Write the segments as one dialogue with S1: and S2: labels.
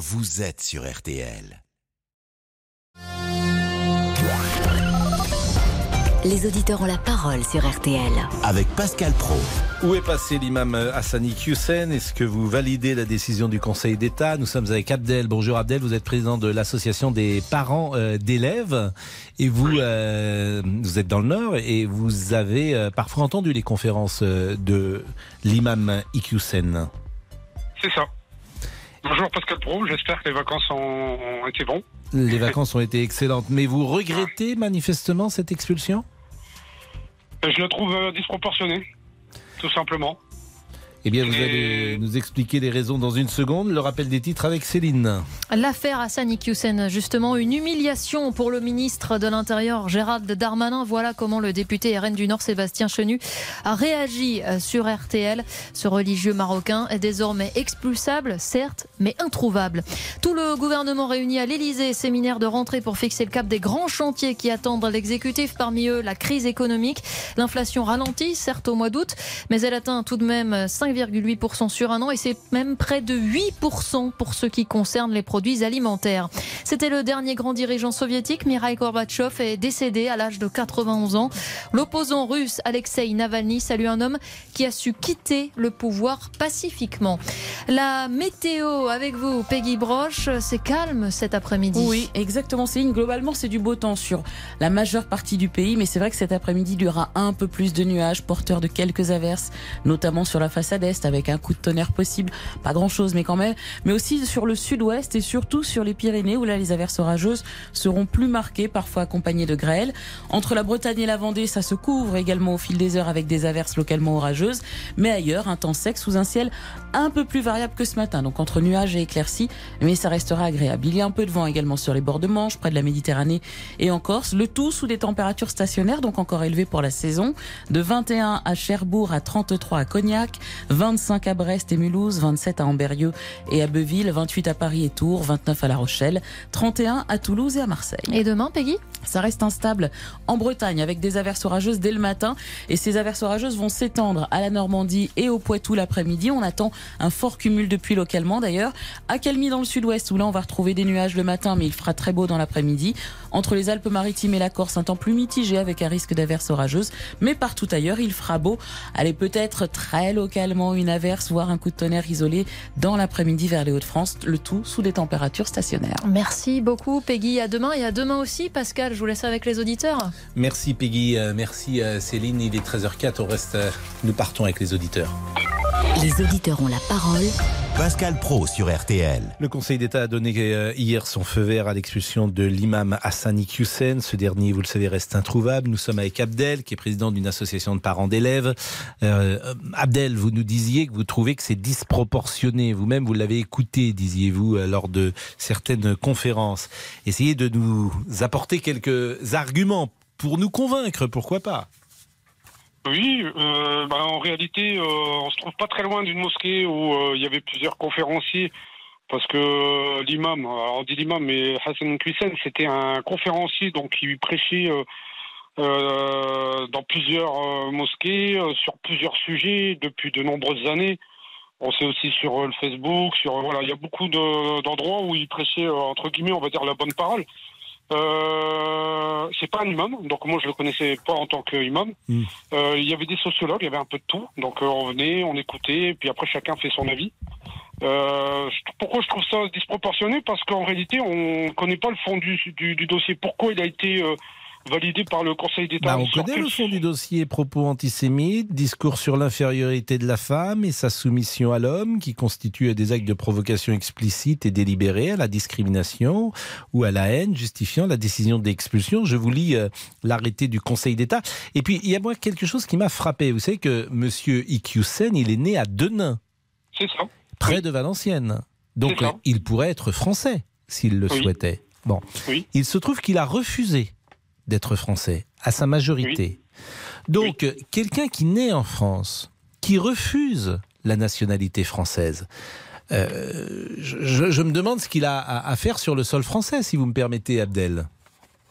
S1: vous êtes sur RTL.
S2: Les auditeurs ont la parole sur RTL.
S1: Avec Pascal Pro.
S3: Où est passé l'imam Hassani Hussein? Est-ce que vous validez la décision du Conseil d'État? Nous sommes avec Abdel. Bonjour Abdel, vous êtes président de l'association des parents euh, d'élèves et vous, euh, vous êtes dans le Nord et vous avez euh, parfois entendu les conférences de l'imam Hussein.
S4: C'est ça. Bonjour Pascal Pro, j'espère que les vacances ont été bonnes.
S3: Les vacances ont été excellentes, mais vous regrettez manifestement cette expulsion?
S4: Je la trouve euh, disproportionnée, tout simplement.
S3: Eh bien, vous allez nous expliquer les raisons dans une seconde. Le rappel des titres avec Céline.
S5: L'affaire Hassan Iqiyoussen, justement, une humiliation pour le ministre de l'Intérieur Gérald Darmanin. Voilà comment le député RN du Nord Sébastien Chenu a réagi euh, sur RTL. Ce religieux marocain est désormais expulsable, certes, mais introuvable. Tout le gouvernement réuni à l'Elysée, séminaire de rentrée pour fixer le cap des grands chantiers qui attendent l'exécutif. Parmi eux, la crise économique. L'inflation ralentit, certes au mois d'août, mais elle atteint tout de même 5 5,8% sur un an et c'est même près de 8% pour ce qui concerne les produits alimentaires. C'était le dernier grand dirigeant soviétique, Mikhail Gorbatchev, est décédé à l'âge de 91 ans. L'opposant russe Alexei Navalny salue un homme qui a su quitter le pouvoir pacifiquement. La météo avec vous, Peggy Broche, c'est calme cet après-midi.
S6: Oui, exactement, Céline. Globalement, c'est du beau temps sur la majeure partie du pays, mais c'est vrai que cet après-midi, il y aura un peu plus de nuages porteurs de quelques averses, notamment sur la façade avec un coup de tonnerre possible. Pas grand chose, mais quand même. Mais aussi sur le sud-ouest et surtout sur les Pyrénées où là les averses orageuses seront plus marquées, parfois accompagnées de grêles. Entre la Bretagne et la Vendée, ça se couvre également au fil des heures avec des averses localement orageuses. Mais ailleurs, un temps sec sous un ciel un peu plus variable que ce matin. Donc entre nuages et éclaircies, mais ça restera agréable. Il y a un peu de vent également sur les bords de Manche, près de la Méditerranée et en Corse. Le tout sous des températures stationnaires, donc encore élevées pour la saison. De 21 à Cherbourg à 33 à Cognac, 25 à Brest et Mulhouse, 27 à Amberieu et à Beuville, 28 à Paris et Tours, 29 à La Rochelle, 31 à Toulouse et à Marseille.
S5: Et demain, Peggy?
S6: Ça reste instable en Bretagne avec des averses orageuses dès le matin et ces averses orageuses vont s'étendre à la Normandie et au Poitou l'après-midi. On attend un fort cumul de pluie localement d'ailleurs. À Calmy dans le sud-ouest où là on va retrouver des nuages le matin mais il fera très beau dans l'après-midi. Entre les Alpes-Maritimes et la Corse, un temps plus mitigé avec un risque d'averses orageuses mais partout ailleurs il fera beau. Allez peut-être très localement une averse voire un coup de tonnerre isolé dans l'après-midi vers les Hauts-de-France. Le tout sous des températures stationnaires.
S5: Merci beaucoup Peggy. À demain et à demain aussi Pascal. Je vous laisse avec les auditeurs.
S3: Merci Peggy, euh, merci euh, Céline. Il est 13h04, on reste, euh, nous partons avec les auditeurs.
S2: Les auditeurs ont la parole.
S1: Pascal Pro sur RTL.
S3: Le Conseil d'État a donné hier son feu vert à l'expulsion de l'imam Hassani Hussein. Ce dernier, vous le savez, reste introuvable. Nous sommes avec Abdel, qui est président d'une association de parents d'élèves. Abdel, vous nous disiez que vous trouvez que c'est disproportionné. Vous-même, vous, l'avez écouté, disiez-vous, lors de certaines conférences. Essayez de nous apporter quelques arguments pour nous convaincre, pourquoi pas
S4: oui, euh, bah, en réalité, euh, on se trouve pas très loin d'une mosquée où euh, il y avait plusieurs conférenciers, parce que l'imam, on dit l'imam, mais Hassan Hussein, c'était un conférencier donc qui prêchait dans plusieurs mosquées sur plusieurs sujets depuis de nombreuses années. On sait aussi sur le Facebook, sur voilà, il y a beaucoup d'endroits où il prêchait entre guillemets, on va dire la bonne parole. Euh, c'est pas un imam, donc moi je le connaissais pas en tant qu'imam. Euh, il y avait des sociologues, il y avait un peu de tout. Donc euh, on venait, on écoutait, puis après chacun fait son avis. Euh, pourquoi je trouve ça disproportionné? Parce qu'en réalité, on connaît pas le fond du, du, du dossier. Pourquoi il a été euh, validé par le Conseil d'État.
S3: Bah, on connaît le fond du dossier propos antisémites, discours sur l'infériorité de la femme et sa soumission à l'homme, qui constitue des actes de provocation explicite et délibérée à la discrimination ou à la haine, justifiant la décision d'expulsion. Je vous lis euh, l'arrêté du Conseil d'État. Et puis, il y a moi quelque chose qui m'a frappé. Vous savez que M. Iqiyoussen, il est né à Denain.
S4: C'est ça.
S3: Près de Valenciennes. Donc, il pourrait être français s'il le souhaitait. Bon. Oui. Il se trouve qu'il a refusé d'être français, à sa majorité. Donc, quelqu'un qui naît en France, qui refuse la nationalité française, euh, je, me demande ce qu'il a à, faire sur le sol français, si vous me permettez, Abdel.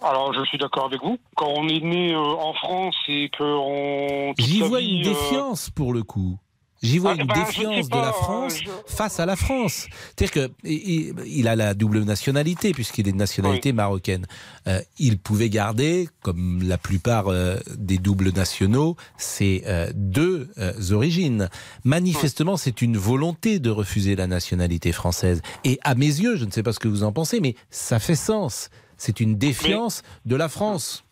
S4: Alors, je suis d'accord avec vous. Quand on est né euh, en France et qu'on.
S3: J'y vois une euh, défiance pour le coup. J'y vois
S4: Ah,
S3: une
S4: ben, je
S3: défiance de la
S4: pas,
S3: France
S4: je-
S3: face à la France. C'est-à-dire qu'il il a la double nationalité, puisqu'il est de nationalité marocaine. Euh, il pouvait garder, comme la plupart euh, des doubles nationaux, ses euh, deux euh, origines. Manifestement, c'est une volonté de refuser la nationalité française. Et à mes yeux, je ne sais pas ce que vous en pensez, mais ça fait sens. C'est une défiance de la France.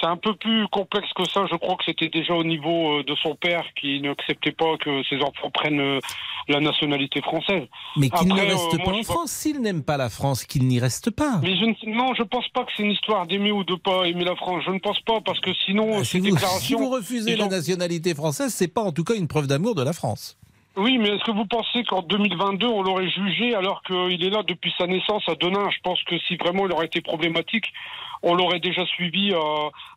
S4: C'est un peu plus complexe que ça. Je crois que c'était déjà au niveau euh, de son père qui n'acceptait pas que ses enfants prennent euh, la nationalité française.
S3: Mais qu'il ne
S4: euh,
S3: reste
S4: moi,
S3: pas en France. S'il n'aime pas la France, qu'il n'y reste pas.
S4: Mais je ne, non, je pense pas que c'est une histoire d'aimer ou de pas aimer la France. Je ne pense pas parce que sinon,
S3: Ah, Si vous, si
S4: déclarations.
S3: vous refusez la
S4: ont-
S3: nationalité française, c'est pas en tout cas une preuve d'amour de la France.
S4: Oui, mais est-ce que vous pensez qu'en 2022, on l'aurait jugé alors qu'il est là depuis sa naissance à Denain? Je pense que si vraiment il aurait été problématique, on l'aurait déjà suivi euh,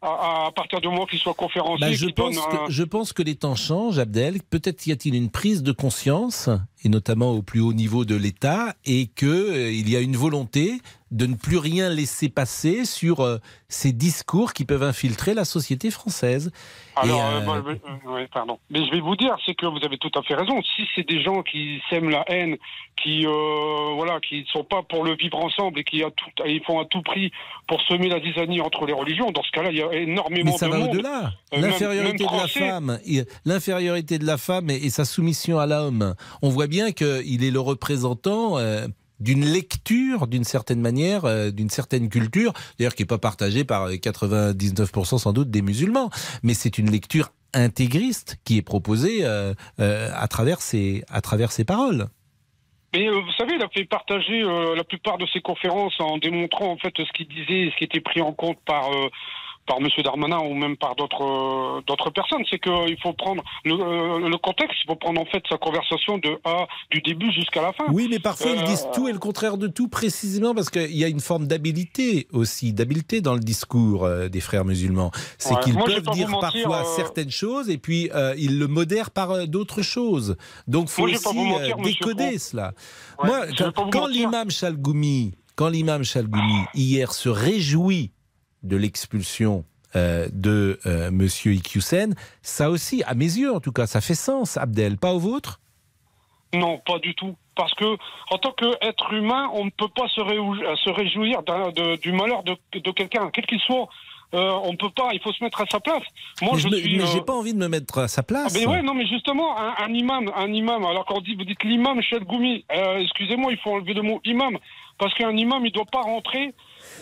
S4: à, à partir du moment qu'il soit conférencier.
S3: Bah, je, pense
S4: donne
S3: que, je pense que les temps changent, Abdel. Peut-être y a-t-il une prise de conscience, et notamment au plus haut niveau de l'État, et qu'il y a une volonté de ne plus rien laisser passer sur euh, ces discours qui peuvent infiltrer la société française.
S4: Alors, euh,
S3: euh,
S4: bah, euh, ouais, pardon. Mais je vais vous dire, c'est que vous avez tout à fait raison. Si c'est des gens qui sèment la haine, qui euh, voilà, qui sont pas pour le vivre ensemble et qui à tout, ils font à tout prix pour semer la zizanie entre les religions, dans ce cas-là, il y a énormément
S3: Mais ça
S4: de
S3: va au-delà.
S4: Euh,
S3: L'infériorité de la femme, et- l'infériorité de la femme et, et sa soumission à l'homme. On voit bien qu'il est le représentant. euh, d'une lecture, d'une certaine manière, euh, d'une certaine culture, d'ailleurs qui n'est pas partagée par euh, 99% sans doute des musulmans, mais c'est une lecture intégriste qui est proposée à, travers ses, à travers ses paroles.
S4: Mais euh, vous savez, il a fait partager euh, la plupart de ses conférences en démontrant en fait ce qu'il disait et ce qui était pris en compte par euh, par Monsieur Darmanin ou même par d'autres euh, d'autres personnes. C'est qu'il faut prendre le, euh, le contexte, il faut prendre en fait sa conversation de A du début jusqu'à la fin.
S3: Oui, mais parfois ils disent tout et le contraire de tout, précisément parce qu'il y a une forme d'habileté aussi, d'habileté dans le discours euh, des frères musulmans. C'est
S4: Ouais.
S3: qu'ils peuvent dire
S4: mentir,
S3: parfois
S4: euh,
S3: certaines choses et puis euh, ils le modèrent par d'autres choses. Donc faut
S4: Moi, vais pas
S3: aussi
S4: mentir,
S3: décoder cela.
S4: Ouais,
S3: Moi, quand, l'imam Chalgoumi, quand l'imam Chalgoumi hier se réjouit de l'expulsion euh, de euh, Monsieur Iqiyoussen, ça aussi, à mes yeux en tout cas, ça fait sens, Abdel, pas au vôtre?
S4: Non, pas du tout. Parce que, en tant qu'être humain, on ne peut pas se, réjou- se réjouir de- du malheur de, de quelqu'un, quel qu'il soit. Euh, on ne peut pas, il faut se mettre à sa place. Moi,
S3: Mais
S4: je
S3: mais
S4: euh,
S3: j'ai pas envie de me mettre à sa
S4: Ah
S3: place.
S4: ben ouais, non, mais justement, un, un imam, un imam, alors quand on dit, vous dites l'imam Chalgoumi, euh, excusez-moi, il faut enlever le mot imam, parce qu'un imam, il doit pas rentrer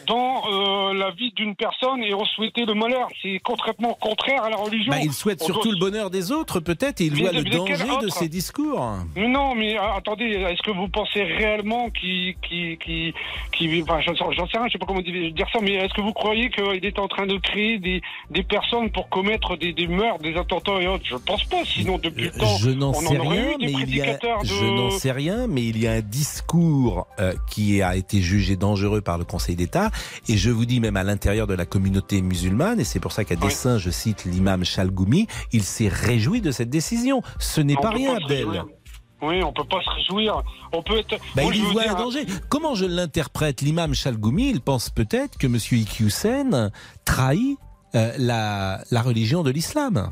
S4: dans euh, la vie d'une personne et en souhaiter le malheur. C'est concrètement contraire à la religion.
S3: Bah, il souhaite
S4: On
S3: surtout
S4: doit-
S3: le bonheur des autres, peut-être, et il
S4: Mais
S3: voit le danger de ses discours.
S4: Mais non, mais euh, attendez, est-ce que vous pensez réellement qu'il, qui, qui, qui, enfin, j'en, sais rien, je sais pas comment dire ça, mais est-ce que vous croyez qu'il est en train de créer des, des personnes pour commettre des, des meurtres, des attentats et autres? Je pense pas, sinon depuis le temps,
S3: Je n'en
S4: on
S3: sais rien, mais il y a,
S4: de.
S3: je n'en sais rien, mais il y a un discours euh, qui a été jugé dangereux par le Conseil d'État, et je vous dis même à l'intérieur de la communauté musulmane, et c'est pour ça qu'à dessein, je cite l'imam Chalgoumi, il s'est réjoui de cette décision. Ce n'est pas rien, Abdel.
S4: Oui, on peut pas se réjouir. On peut être.
S3: Bah,
S4: Moi,
S3: il y voit
S4: dire,
S3: un danger. Comment je l'interprète L'imam Chalgoumi, il pense peut-être que M. Iqiyoussen trahit euh, la, la religion de l'islam.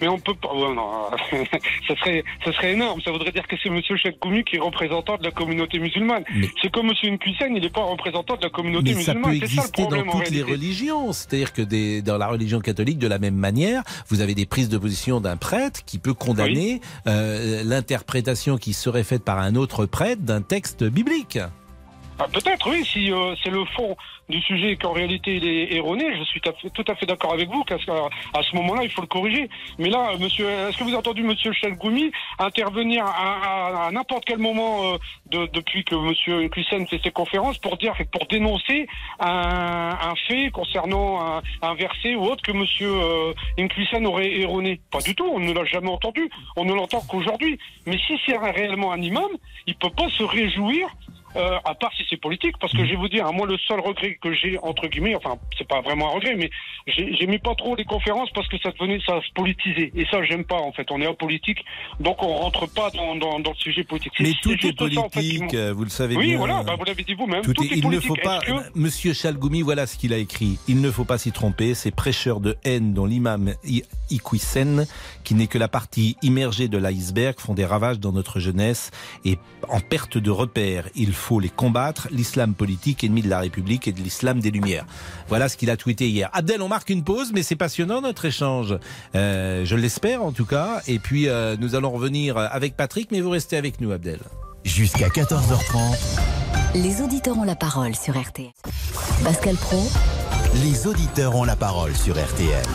S4: Mais on peut pas. ouais, non, ça serait, ça serait énorme. Ça voudrait dire que c'est Monsieur Chalgoumi qui est représentant de la communauté musulmane.
S3: Mais-
S4: C'est comme Monsieur Nkusen, il n'est pas représentant de la communauté
S3: Mais ça
S4: musulmane.
S3: peut
S4: C'est ça le
S3: exister dans toutes les religions. C'est-à-dire que des- dans la religion catholique, de la même manière, vous avez des prises de position d'un prêtre qui peut condamner euh, l'interprétation qui serait faite par un autre prêtre d'un texte biblique.
S4: Ah, Peut-être, oui, si euh, c'est le fond du sujet et qu'en réalité il est erroné, je suis tout à fait, d'accord avec vous qu'à à ce moment-là, il faut le corriger. Mais là, monsieur, est-ce que vous avez entendu monsieur Chalgoumi intervenir à, à- à n'importe quel moment euh, de- depuis que monsieur Clussen fait ses conférences pour dire, pour dénoncer un, un fait concernant un, un verset ou autre que monsieur euh, aurait erroné? Pas du tout, on ne l'a jamais entendu, on ne l'entend qu'aujourd'hui. Mais si c'est réellement un imam, il peut pas se réjouir euh, à part si c'est politique, parce que je vais vous dire, moi, le seul regret que j'ai, entre guillemets, enfin, c'est pas vraiment un regret, mais j'ai j'ai mis pas trop les conférences parce que ça devenait, ça se politisait. Et ça, j'aime pas, en fait. On est apolitique, donc on rentre pas dans, dans, dans le sujet politique.
S3: Mais tout est
S4: juste ça, en fait, qui
S3: politique, vous le savez
S4: Oui,
S3: bien.
S4: voilà, bah, vous l'avez dit vous-même.
S3: Tout
S4: Tout,
S3: est-
S4: est,
S3: il ne faut pas.
S4: Que-
S3: Monsieur Chalgoumi, voilà ce qu'il a écrit. Il ne faut pas s'y tromper. Ces prêcheurs de haine dont l'imam Iqwisen, qui n'est que la partie immergée de l'iceberg, font des ravages dans notre jeunesse et en perte de repères. Il faut les combattre. L'islam politique, ennemi de la République et de l'islam des Lumières. Voilà ce qu'il a tweeté hier. Abdel, on marque une pause, mais c'est passionnant notre échange. Euh, je l'espère en tout cas. Et puis euh, nous allons revenir avec Patrick, mais vous restez avec nous, Abdel.
S1: Jusqu'à 14h30,
S2: Les auditeurs ont la parole sur RTL. Pascal Pro,
S1: les auditeurs ont la parole sur RTL.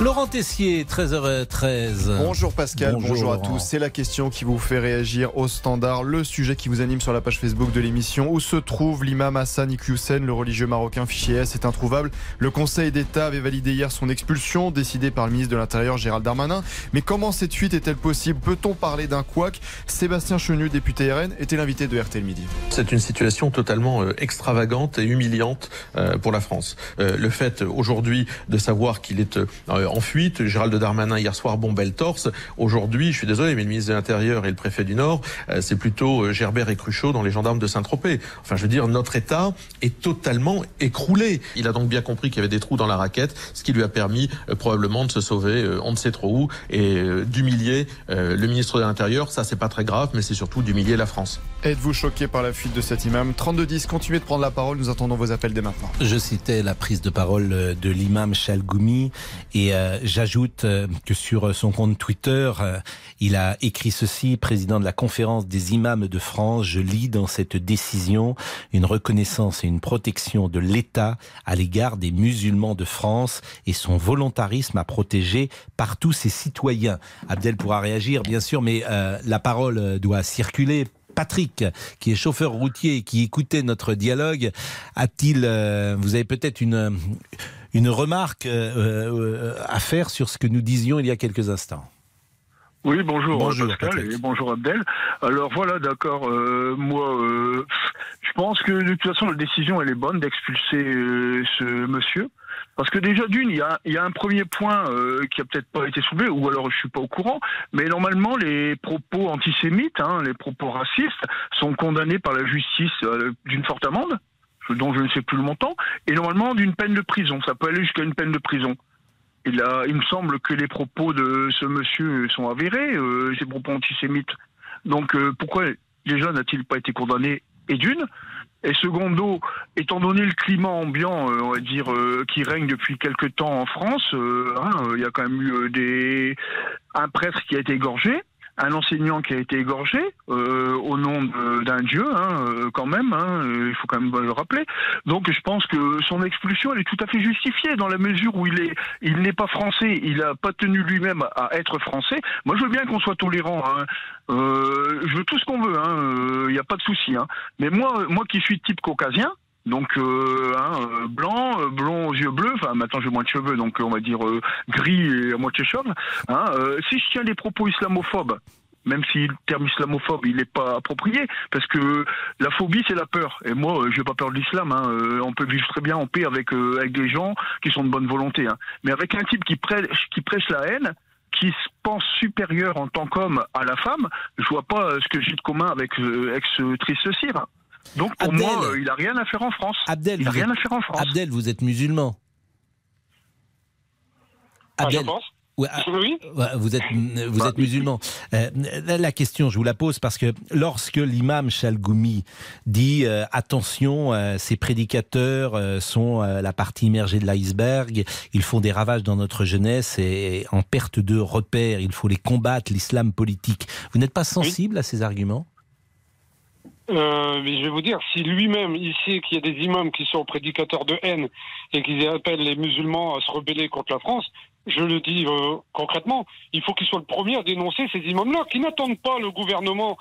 S3: Laurent Tessier, 13h13.
S7: Bonjour Pascal,
S3: Bonjour,
S7: bonjour, à
S3: Laurent.
S7: tous. C'est la question qui vous fait réagir au standard, le sujet qui vous anime sur la page Facebook de l'émission. Où se trouve l'imam Hassan Iqiyoussen, le religieux marocain fichier S? Est introuvable. Le Conseil d'État avait validé hier son expulsion, décidée par le ministre de l'Intérieur Gérald Darmanin. Mais comment cette fuite est-elle possible? Peut-on parler d'un couac? Sébastien Chenu, député RN, était l'invité de RTL Midi.
S8: C'est une situation totalement euh, extravagante et humiliante euh, pour la France. Euh, le fait aujourd'hui de savoir qu'il est en fuite, Gérald Darmanin hier soir bombait le torse. Aujourd'hui, je suis désolé, mais le ministre de l'Intérieur et le préfet du Nord, euh, c'est plutôt euh, Gerbert et Cruchot dans les gendarmes de Saint-Tropez. Enfin, je veux dire, notre État est totalement écroulé. Il a donc bien compris qu'il y avait des trous dans la raquette, ce qui lui a permis euh, probablement de se sauver, euh, on ne sait trop où, et euh, d'humilier euh, le ministre de l'Intérieur. Ça, c'est pas très grave, mais c'est surtout d'humilier la France.
S7: Êtes-vous choqué par la fuite de cet imam? 3210, continuez de prendre la parole, nous attendons vos appels dès maintenant.
S3: Je citais la prise de parole euh, de l'imam Chalgoumi et euh, j'ajoute euh, que sur son compte Twitter, euh, il a écrit ceci, président de la conférence des imams de France, je lis dans cette décision une reconnaissance et une protection de l'État à l'égard des musulmans de France et son volontarisme à protéger partout ses citoyens. Abdel pourra réagir bien sûr, mais euh, la parole euh, doit circuler. Patrick, qui est chauffeur routier et qui écoutait notre dialogue, a-t-il, euh, vous avez peut-être une, une remarque euh, euh, à faire sur ce que nous disions il y a quelques instants
S9: Oui, bonjour,
S3: Bonjour,
S9: Pascal
S3: Patrick.
S9: et bonjour Abdel. Alors voilà, d'accord. euh, moi, euh, je pense que de toute façon la décision elle est bonne d'expulser euh, ce monsieur. Parce que déjà d'une, il y a, il y a un premier point qui a peut-être pas été soulevé, ou alors je suis pas au courant, mais normalement les propos antisémites, hein, les propos racistes, sont condamnés par la justice d'une forte amende, dont je ne sais plus le montant, et normalement d'une peine de prison. Ça peut aller jusqu'à une peine de prison. Il, a, il me semble que les propos de ce monsieur sont avérés, euh, ces propos antisémites. Donc euh, pourquoi déjà n'a-t-il pas été condamné Et d'une? Et secondo, étant donné le climat ambiant, euh, on va dire, euh, qui règne depuis quelque temps en France, hein, il y a quand même eu des un prêtre qui a été égorgé, un enseignant qui a été égorgé euh, au nom d'un dieu, hein, euh, quand même. hein, euh, il faut quand même le rappeler. Donc, je pense que son expulsion, elle est tout à fait justifiée dans la mesure où il est, il n'est pas français, il n'a pas tenu lui-même à être français. Moi, je veux bien qu'on soit tolérant. Hein. Euh, je veux tout ce qu'on veut. Il n'y a pas de souci. Hein. Mais moi, moi qui suis type caucasien. Donc euh, hein, euh, blanc, euh, blond aux yeux bleus, enfin maintenant j'ai moins de cheveux, donc euh, on va dire euh, gris et à moitié chauve. Hein, si je tiens des propos islamophobes, même si le terme islamophobe il n'est pas approprié, parce que la phobie c'est la peur. Et moi, euh, j'ai pas peur de l'islam. Hein. On peut vivre très bien en paix avec avec des gens qui sont de bonne volonté. Hein. Mais avec un type qui prêche qui prêche la haine, qui se pense supérieur en tant qu'homme à la femme, je vois pas ce que j'ai de commun avec avec ce triste cire. Donc pour
S3: Abdel.
S9: moi, euh, il a rien à faire en France.
S3: Abdel,
S9: il a
S3: vous
S9: rien
S3: êtes-
S9: à faire en France.
S3: Abdel, vous êtes musulman.
S4: Ah, je
S3: Abdel,
S4: pense.
S3: ouais, ah,
S4: Oui.
S3: vous êtes, vous êtes musulman. Euh, la- question, je vous la pose parce que lorsque l'imam Chalgoumi dit euh, attention, euh, ces prédicateurs euh, sont euh, la partie immergée de l'iceberg, ils font des ravages dans notre jeunesse et en perte de repères, il faut les combattre, l'islam politique. Vous n'êtes pas sensible à ces arguments?
S4: Euh, mais je vais vous dire, si lui-même, il sait qu'il y a des imams qui sont prédicateurs de haine et qui appellent les musulmans à se rebeller contre la France, je le dis euh, concrètement, il faut qu'il soit le premier à dénoncer ces imams-là, qui n'attendent pas le gouvernement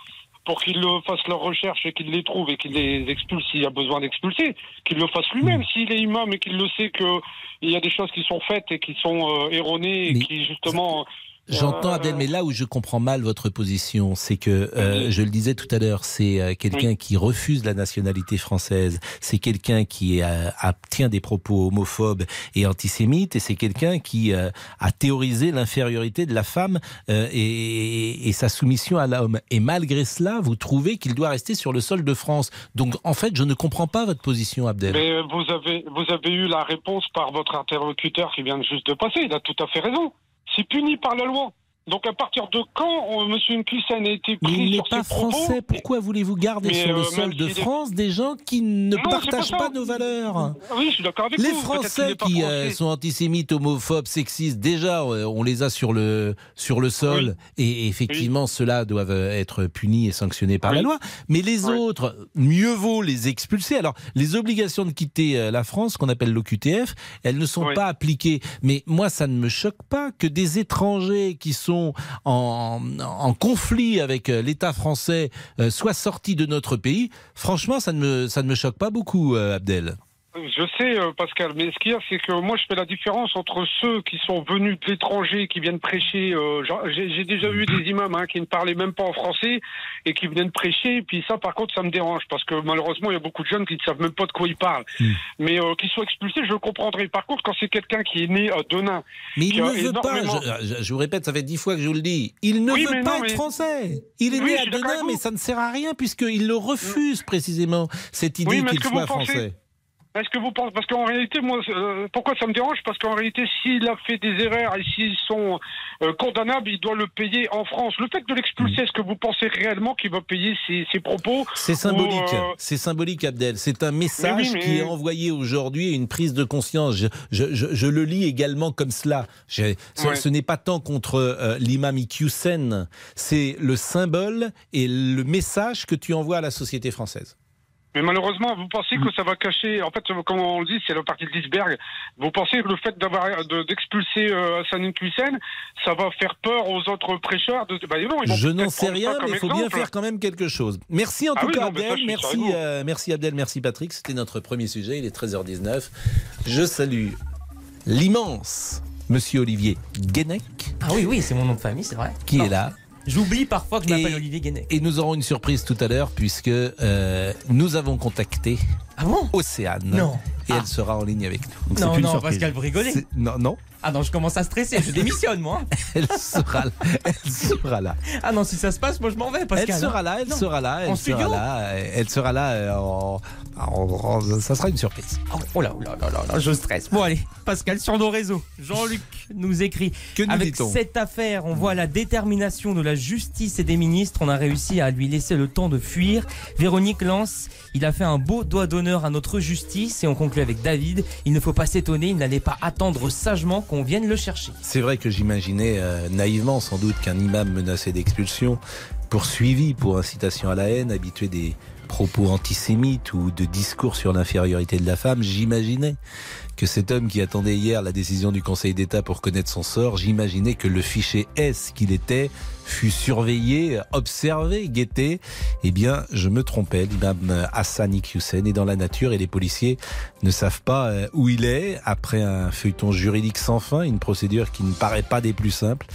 S4: pour qu'il le fasse leurs recherches et qu'il les trouve et qu'il les expulse s'il y a besoin d'expulser, qu'il le fasse lui-même. S'il est imam et qu'il le sait qu'il y a des choses qui sont faites et qui sont euh, erronées et
S3: Mais-
S4: qui justement
S3: J'entends
S4: Euh,
S3: Abdel, mais là où je comprends mal votre position, c'est que, euh, je le disais tout à l'heure, c'est euh, quelqu'un qui refuse la nationalité française, c'est quelqu'un qui euh, des propos homophobes et antisémites, et c'est quelqu'un qui euh, a théorisé l'infériorité de la femme et, et sa soumission à l'homme. Et malgré cela, vous trouvez qu'il doit rester sur le sol de France. Donc en fait, je ne comprends pas votre position, Abdel.
S4: Mais vous avez, vous avez eu la réponse par votre interlocuteur qui vient juste de passer. Il a tout à fait raison. C'est puni par la loi. Donc à partir de quand euh, M. Nkusen a été pris
S3: il n'est pas français. Pourquoi voulez-vous garder
S4: Mais,
S3: sur le
S4: euh,
S3: sol de France des gens qui ne
S4: Non,
S3: partagent
S4: pas
S3: nos valeurs?
S4: Oui, je suis d'accord avec
S3: Les
S4: vous. Qu'il
S3: Français qui
S4: français.
S3: euh, sont antisémites, homophobes, sexistes, déjà, euh, on les a sur le, sur le sol. Et effectivement, ceux-là doivent euh, être punis et sanctionnés par la
S4: Oui.
S3: loi. Mais les autres, mieux vaut les expulser. Alors, les obligations de quitter euh, la France, qu'on appelle l'OQTF, elles ne sont pas appliquées. Mais moi, ça ne me choque pas que des étrangers qui sont en, conflit avec euh, l'État français euh, soient sortis de notre pays. Franchement, ça ne me, ça ne me choque pas beaucoup, euh, Abdel.
S4: Je sais, euh, Pascal, mais ce qu'il y a, c'est que moi, je fais la différence entre ceux qui sont venus de l'étranger, qui viennent prêcher. euh, genre, J'ai j'ai déjà vu des imams hein, qui ne parlaient même pas en français et qui viennent prêcher. Et puis ça, par contre, ça me dérange parce que malheureusement, il y a beaucoup de jeunes qui ne savent même pas de quoi ils parlent. Mais euh, qu'ils soient expulsés, je le comprendrai. Par contre, quand c'est quelqu'un qui est né à Denain,
S3: Mais
S4: qui
S3: il ne veut pas,
S4: énormément-
S3: je, je- je vous répète, ça fait dix fois que je vous le dis, il ne
S4: Oui,
S3: veut pas
S4: non,
S3: être
S4: mais-
S3: français. Il est
S4: Oui,
S3: né à Denain, mais ça ne sert à rien puisqu'il le refuse précisément, cette idée
S4: Oui,
S3: qu'il soit
S4: pensez-
S3: français.
S4: Est-ce que vous pensez Parce qu'en réalité, moi, euh, pourquoi ça me dérange? Parce qu'en réalité, s'il a fait des erreurs et s'ils sont euh, condamnables, il doit le payer en France. Le fait de l'expulser,
S3: Mm.
S4: est-ce que vous pensez réellement qu'il va payer ses, ses propos?
S3: C'est symbolique,
S4: euh,
S3: c'est symbolique Abdel. C'est un message
S4: Mais oui, mais-
S3: qui est envoyé aujourd'hui, une prise de conscience. Je, je- je- je le lis également comme cela. Ce
S4: Ouais.
S3: ce n'est pas tant contre euh, l'imam Iqiyoussen, c'est le symbole et le message que tu envoies à la société française.
S4: Mais malheureusement, vous pensez
S3: Mm.
S4: que ça va cacher. En fait, comme on le dit, c'est la partie de l'iceberg. Vous pensez que le fait d'avoir d'expulser euh, Hassan Hussein, ça va faire peur aux autres prêcheurs de... bah, non, ils vont
S3: Je n'en sais rien, mais il faut bien faire quand même quelque chose. Merci en
S4: Ah
S3: tout
S4: oui,
S3: cas
S4: non, mais ça,
S3: Abdel, merci, euh, merci Abdel, merci Patrick. C'était notre premier sujet, il est 13h19. Je salue l'immense Monsieur Olivier Guénec
S10: Ah oui, oui, c'est mon nom de famille, c'est vrai.
S3: qui
S10: Non.
S3: est là.
S10: J'oublie parfois que je m'appelle Olivier Guénet.
S3: Et nous aurons une surprise tout à l'heure puisque euh, nous avons contacté Océane.
S10: Non.
S3: Et elle sera en ligne avec nous. Donc,
S10: non, non,
S3: surprise.
S10: Pascal, vous rigolez.
S3: Non, non.
S10: Ah non, je commence à stresser, je démissionne moi.
S3: Elle sera là. Elle sera là.
S10: Ah non, si ça se passe, moi je m'en vais, Pascal.
S3: Elle sera
S10: hein.
S3: là, elle
S10: Non.
S3: sera là, elle
S10: En
S3: sera
S10: studio
S3: là, elle sera là. euh, en- en- ça sera une surprise.
S10: Oh là, oh là, là, là, là, je stresse. Bon allez, Pascal, sur nos réseaux, Jean-Luc nous écrit.
S3: Que nous
S10: Avec cette affaire, on voit la détermination de la justice et des ministres. On a réussi à lui laisser le temps de fuir. Véronique lance, il a fait un beau doigt d'honneur à notre justice. Et on conclut avec David, il ne faut pas s'étonner, il n'allait pas attendre sagement qu'on le chercher.
S3: C'est vrai que j'imaginais euh, naïvement sans doute qu'un imam menacé d'expulsion, poursuivi pour incitation à la haine, habitué des propos antisémites ou de discours sur l'infériorité de la femme, j'imaginais que cet homme qui attendait hier la décision du Conseil d'État pour connaître son sort, j'imaginais que le fichier S qu'il était fut surveillé, observé, guetté. Eh bien, je me trompais. L'imam Hassan Iqiyoussen est dans la nature et les policiers ne savent pas euh, où il est. Après un feuilleton juridique sans fin, une procédure qui ne paraît pas des plus simples.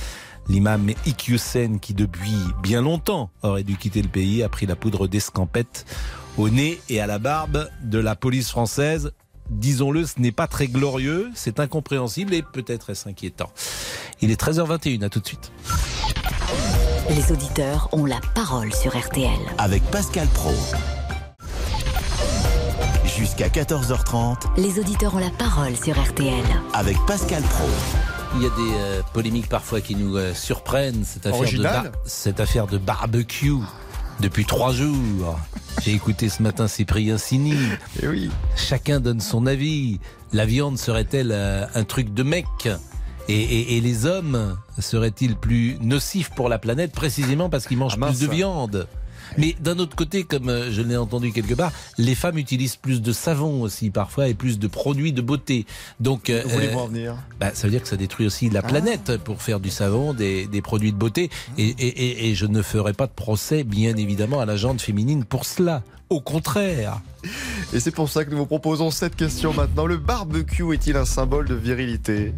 S3: L'imam Iqiyoussen, qui depuis bien longtemps aurait dû quitter le pays, a pris la poudre d'escampette au nez et à la barbe de la police française. Disons-le, ce n'est pas très glorieux, c'est incompréhensible et peut-être est-ce inquiétant. Il est 13h21, à tout de suite.
S2: Les auditeurs ont la parole sur RTL.
S1: Avec Pascal Pro. Jusqu'à 14h30
S2: Les auditeurs ont la parole sur RTL.
S1: avec Pascal Pro.
S3: Il y a des euh, polémiques parfois qui nous euh, surprennent. Cette affaire, de
S7: Original.
S3: bar- cette affaire de barbecue depuis trois jours. J'ai écouté ce matin Cyprien Sini.
S7: Et oui.
S3: Chacun donne son avis. La viande serait-elle euh, un truc de mec? Et, et- et les hommes seraient-ils plus nocifs pour la planète précisément parce qu'ils mangent
S7: Ah,
S3: plus de viande? Mais d'un autre côté, comme euh, je l'ai entendu quelque part, les femmes utilisent plus de savon aussi parfois et plus de produits de beauté. Donc, euh, euh,
S7: en venir
S3: bah, ça veut dire que ça détruit aussi la planète pour faire du savon, des, des produits de beauté. Et, et- et- et je ne ferai pas de procès, bien évidemment, à la jante féminine pour cela. Au contraire.
S7: Et c'est pour ça que nous vous proposons cette question maintenant. Le barbecue est-il un symbole de virilité?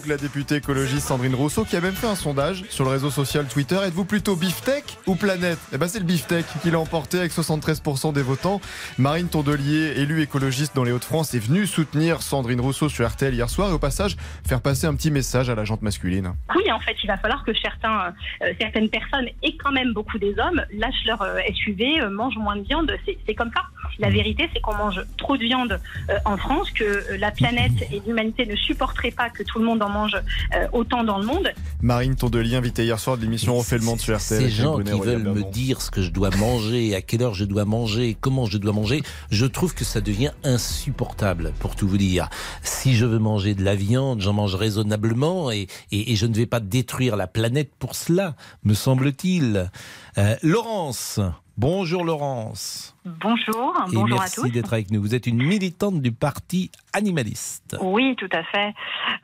S7: Donc la députée écologiste Sandrine Rousseau qui a même fait un sondage sur le réseau social Twitter. Êtes-vous plutôt beefsteak ou planète? Eh ben c'est le beefsteak qui l'a emporté avec 73% des votants. Marine Tondelier, élue écologiste dans les Hauts-de-France, est venue soutenir Sandrine Rousseau sur RTL hier soir et au passage faire passer un petit message à la jante masculine.
S11: Oui, en fait, il va falloir que certains, euh, certaines personnes et quand même beaucoup des hommes lâchent leur euh, SUV, euh, mangent moins de viande. C'est comme ça. La vérité, c'est qu'on mange trop de viande euh, en France, que euh, la planète et l'humanité ne supporteraient pas que tout le monde en mange euh, autant dans le monde.
S7: Marine Tondelier, invitée hier soir de l'émission Refait le monde sur RTL.
S3: Ces gens
S7: Brunet
S3: qui veulent me dire ce que je dois manger, à quelle heure je dois manger, comment je dois manger, je trouve que ça devient insupportable, pour tout vous dire. Si je veux manger de la viande, j'en mange raisonnablement et, et- et je ne vais pas détruire la planète pour cela, me semble-t-il. Euh, Laurence, bonjour Laurence.
S12: Bonjour,
S3: et
S12: bonjour à
S3: merci
S12: tous.
S3: d'être avec nous. Vous êtes une militante du parti animaliste.
S12: Oui, tout à fait.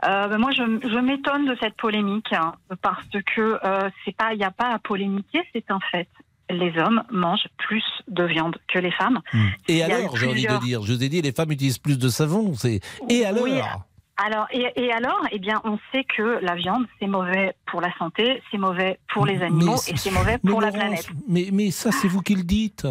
S12: Euh, ben moi, je, je m'étonne de cette polémique hein, parce que euh, c'est pas, il n'y a pas à polémiquer, c'est un fait. Les hommes mangent plus de viande que les femmes.
S3: Et
S12: y a
S3: alors, j'ai envie de dire, je vous ai dit, les femmes utilisent plus de savon. Et alors
S12: Oui, Alors, et, et alors, eh bien, on sait que la viande, c'est mauvais pour la santé, c'est mauvais pour les animaux
S3: Mais
S12: et c'est mauvais pour la planète.
S3: Mais, mais ça, c'est vous qui le dites.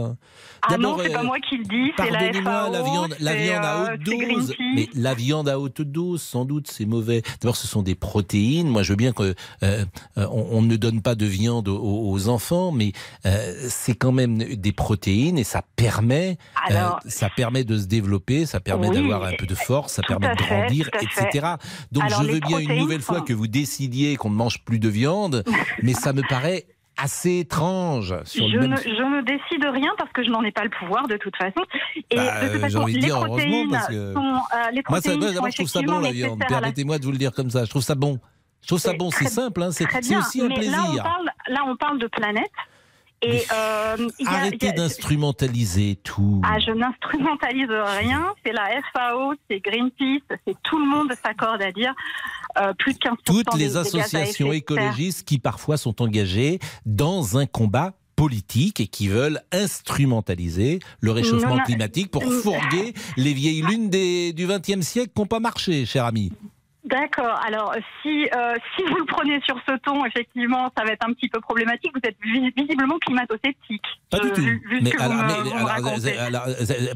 S12: Ah non, c'est pas
S3: euh,
S12: moi qui le dis, c'est la FAO,
S3: la viande, la viande à
S12: euh,
S3: haute dose. Mais la viande à haute dose, sans doute, c'est mauvais. D'abord, ce sont des protéines. Moi, je veux bien que euh, euh, on, on ne donne pas de viande aux, aux enfants, mais euh, c'est quand même des protéines et ça permet,
S12: Alors,
S3: ça permet de se développer, ça permet
S12: oui,
S3: d'avoir un peu de force, ça permet de grandir,
S12: fait.
S3: etc. Donc,
S12: Alors,
S3: je veux bien une nouvelle fois que vous décidiez qu'on ne mange plus de viande, mais ça me paraît assez étrange sur
S12: je
S3: le même
S12: ne, je ne décide rien parce que je n'en ai pas le pouvoir de toute façon. Et
S3: Bah,
S12: de toute
S3: euh,
S12: façon,
S3: j'ai envie de
S12: les
S3: dire heureusement
S12: protéines
S3: parce que
S12: sont, euh, les
S3: moi, ça,
S12: protéines
S3: moi, d'abord, je trouve ça bon la viande. Permettez-moi de vous le dire comme ça. Je trouve ça bon. Je trouve ça bon. C'est simple. Hein. C'est aussi un
S12: mais
S3: plaisir.
S12: Là, on parle, là, on parle de planète. Et euh, il y a-
S3: Arrêtez
S12: il y a-
S3: d'instrumentaliser tout.
S12: Ah, je n'instrumentalise rien. C'est la FAO, c'est Greenpeace, c'est tout le monde s'accorde à dire euh, plus de 15%
S3: Toutes les associations écologistes qui parfois sont engagées dans un combat politique et qui veulent instrumentaliser le réchauffement
S12: Non, non.
S3: climatique pour
S12: Euh,
S3: fourguer les vieilles lunes des, du XXe siècle qui n'ont pas marché, cher ami.
S12: D'accord. Alors, si, euh, si vous le prenez sur ce ton, effectivement, ça va être un petit peu problématique. Vous êtes vi- visiblement climato-sceptique.
S3: Pas du
S12: Euh,
S3: tout.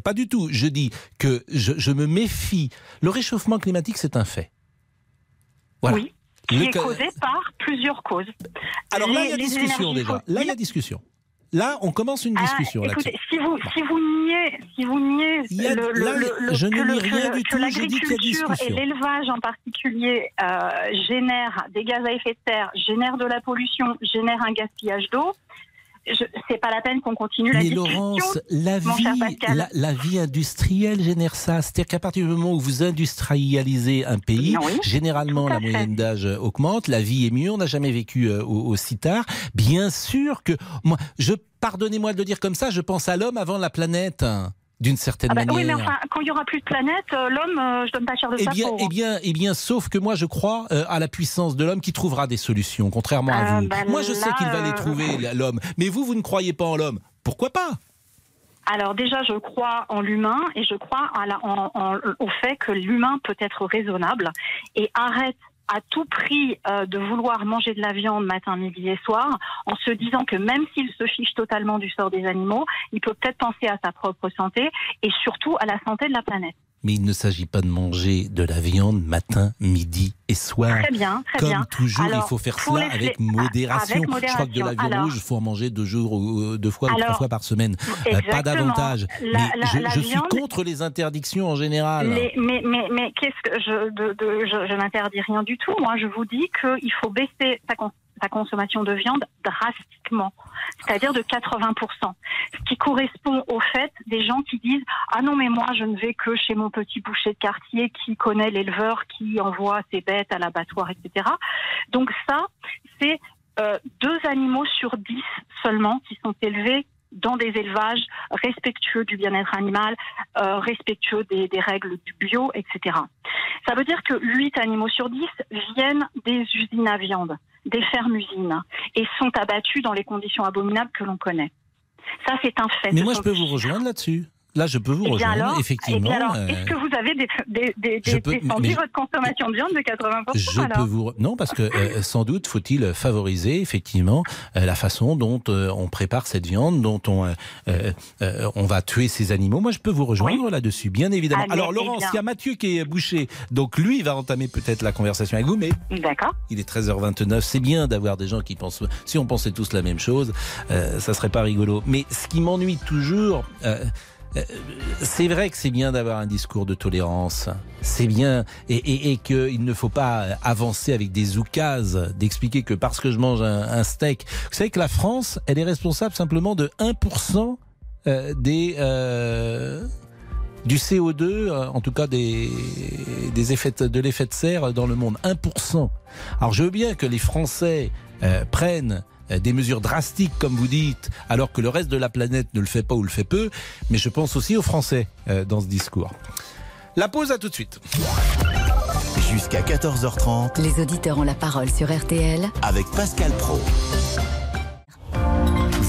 S3: pas du tout. Je dis que je, je me méfie. Le réchauffement climatique, c'est un fait. Voilà.
S12: Oui.
S3: Le
S12: Qui est
S3: ca-
S12: causé par plusieurs causes.
S3: Alors là, il y a discussion déjà. Là, il y a discussion. Là, on commence une
S12: Ah,
S3: discussion
S12: écoutez, si vous, si vous niez, si vous niez
S3: a-
S12: le, le-
S3: là,
S12: le- le-
S3: je ne nie rien du tout, je dis qu'il y a
S12: l'agriculture et l'élevage en particulier euh, génèrent des gaz à effet de serre, génèrent de la pollution, génèrent un gaspillage d'eau. C'est pas la peine qu'on continue la
S3: Mais
S12: discussion.
S3: Laurence, la vie, la, la vie industrielle génère ça. C'est-à-dire qu'à partir du moment où vous industrialisez un pays,
S12: Oui,
S3: généralement la
S12: fait.
S3: moyenne d'âge augmente, la vie est mieux. On n'a jamais vécu euh, au- aussi tard. Bien sûr que moi, je pardonnez-moi de le dire comme ça, je pense à l'homme avant la planète. Hein, D'une certaine
S12: Ah bah
S3: manière.
S12: oui, mais enfin, quand il y aura plus de planète, euh, l'homme, euh, je donne pas cher de
S3: Eh
S12: ça
S3: bien,
S12: pour.
S3: eh bien, eh bien, sauf que moi, je crois euh, à la puissance de l'homme qui trouvera des solutions, contrairement à
S12: Euh,
S3: vous.
S12: bah
S3: moi, je sais qu'il va les
S12: euh,
S3: trouver, l'homme. Mais vous, vous ne croyez pas en l'homme. Pourquoi pas?
S12: Alors déjà, je crois en l'humain et je crois à la- en- en- au fait que l'humain peut être raisonnable et arrête à tout prix euh, de vouloir manger de la viande matin, midi et soir, en se disant que même s'il se fiche totalement du sort des animaux, il peut peut-être penser à sa propre santé et surtout à la santé de la planète.
S3: Mais il ne s'agit pas de manger de la viande matin, midi et soir.
S12: Très bien, très
S3: Comme
S12: bien.
S3: toujours,
S12: Alors,
S3: il faut faire cela
S12: les
S3: avec
S12: fle-
S3: modération.
S12: avec
S3: Je crois que de la viande
S12: Alors-
S3: rouge, il faut en manger deux jours, ou euh, deux fois ou trois fois par semaine. Euh, pas davantage.
S12: La-
S3: mais
S12: la-
S3: je,
S12: la
S3: je suis contre les interdictions en général.
S12: Les- mais mais, mais qu'est-ce que je, de, de- je, je n'interdis rien du tout. Moi, je vous dis qu'il faut baisser sa, con- sa consommation de viande drastiquement, c'est-à-dire de 80%. Ce qui correspond au fait des gens qui disent ah non mais moi je ne vais que chez mon petit boucher de quartier qui connaît l'éleveur qui envoie ses bêtes à l'abattoir, etc. Donc ça, c'est euh, deux animaux sur dix seulement qui sont élevés dans des élevages respectueux du bien-être animal, euh, respectueux des, des règles du bio, etc. Ça veut dire que 8 animaux sur 10 viennent des usines à viande, des fermes-usines, et sont abattus dans les conditions abominables que l'on connaît. Ça, c'est un fait.
S3: Mais moi, je peux vous rejoindre là-dessus. Là, je peux vous
S12: Eh
S3: rejoindre,
S12: alors,
S3: effectivement.
S12: eh
S3: euh,
S12: est-ce que vous avez des, des, des,
S3: Je
S12: des-
S3: peux-
S12: descendu
S3: mais-
S12: votre consommation de viande de 80%
S3: Je
S12: alors
S3: peux vous non parce que euh, sans doute faut-il favoriser effectivement euh, la façon dont euh, on prépare cette viande, dont on euh, euh, euh, on va tuer ces animaux. Moi, je peux vous rejoindre là-dessus, bien évidemment. Alors
S12: eh
S3: Laurence, il y a Mathieu qui est bouché, donc lui il va entamer peut-être la conversation avec vous, mais
S12: D'accord.
S3: il est 13h29. C'est bien d'avoir des gens qui pensent. Si on pensait tous la même chose, euh, ça serait pas rigolo. Mais ce qui m'ennuie toujours. Euh, c'est vrai que c'est bien d'avoir un discours de tolérance. C'est bien. Et, et, et qu'il ne faut pas avancer avec des oukases, d'expliquer que parce que je mange un, un steak. Vous savez que la France, elle est responsable simplement de 1% euh, des. euh, du CO2, euh, en tout cas des, des effets de, l'effet de serre dans le monde. 1%. Alors je veux bien que les Français euh, prennent des mesures drastiques, comme vous dites, alors que le reste de la planète ne le fait pas ou le fait peu, mais je pense aussi aux Français euh, dans ce discours. La pause, à tout de suite.
S1: Jusqu'à 14h30
S2: Les auditeurs ont la parole sur RTL
S1: avec Pascal Pro.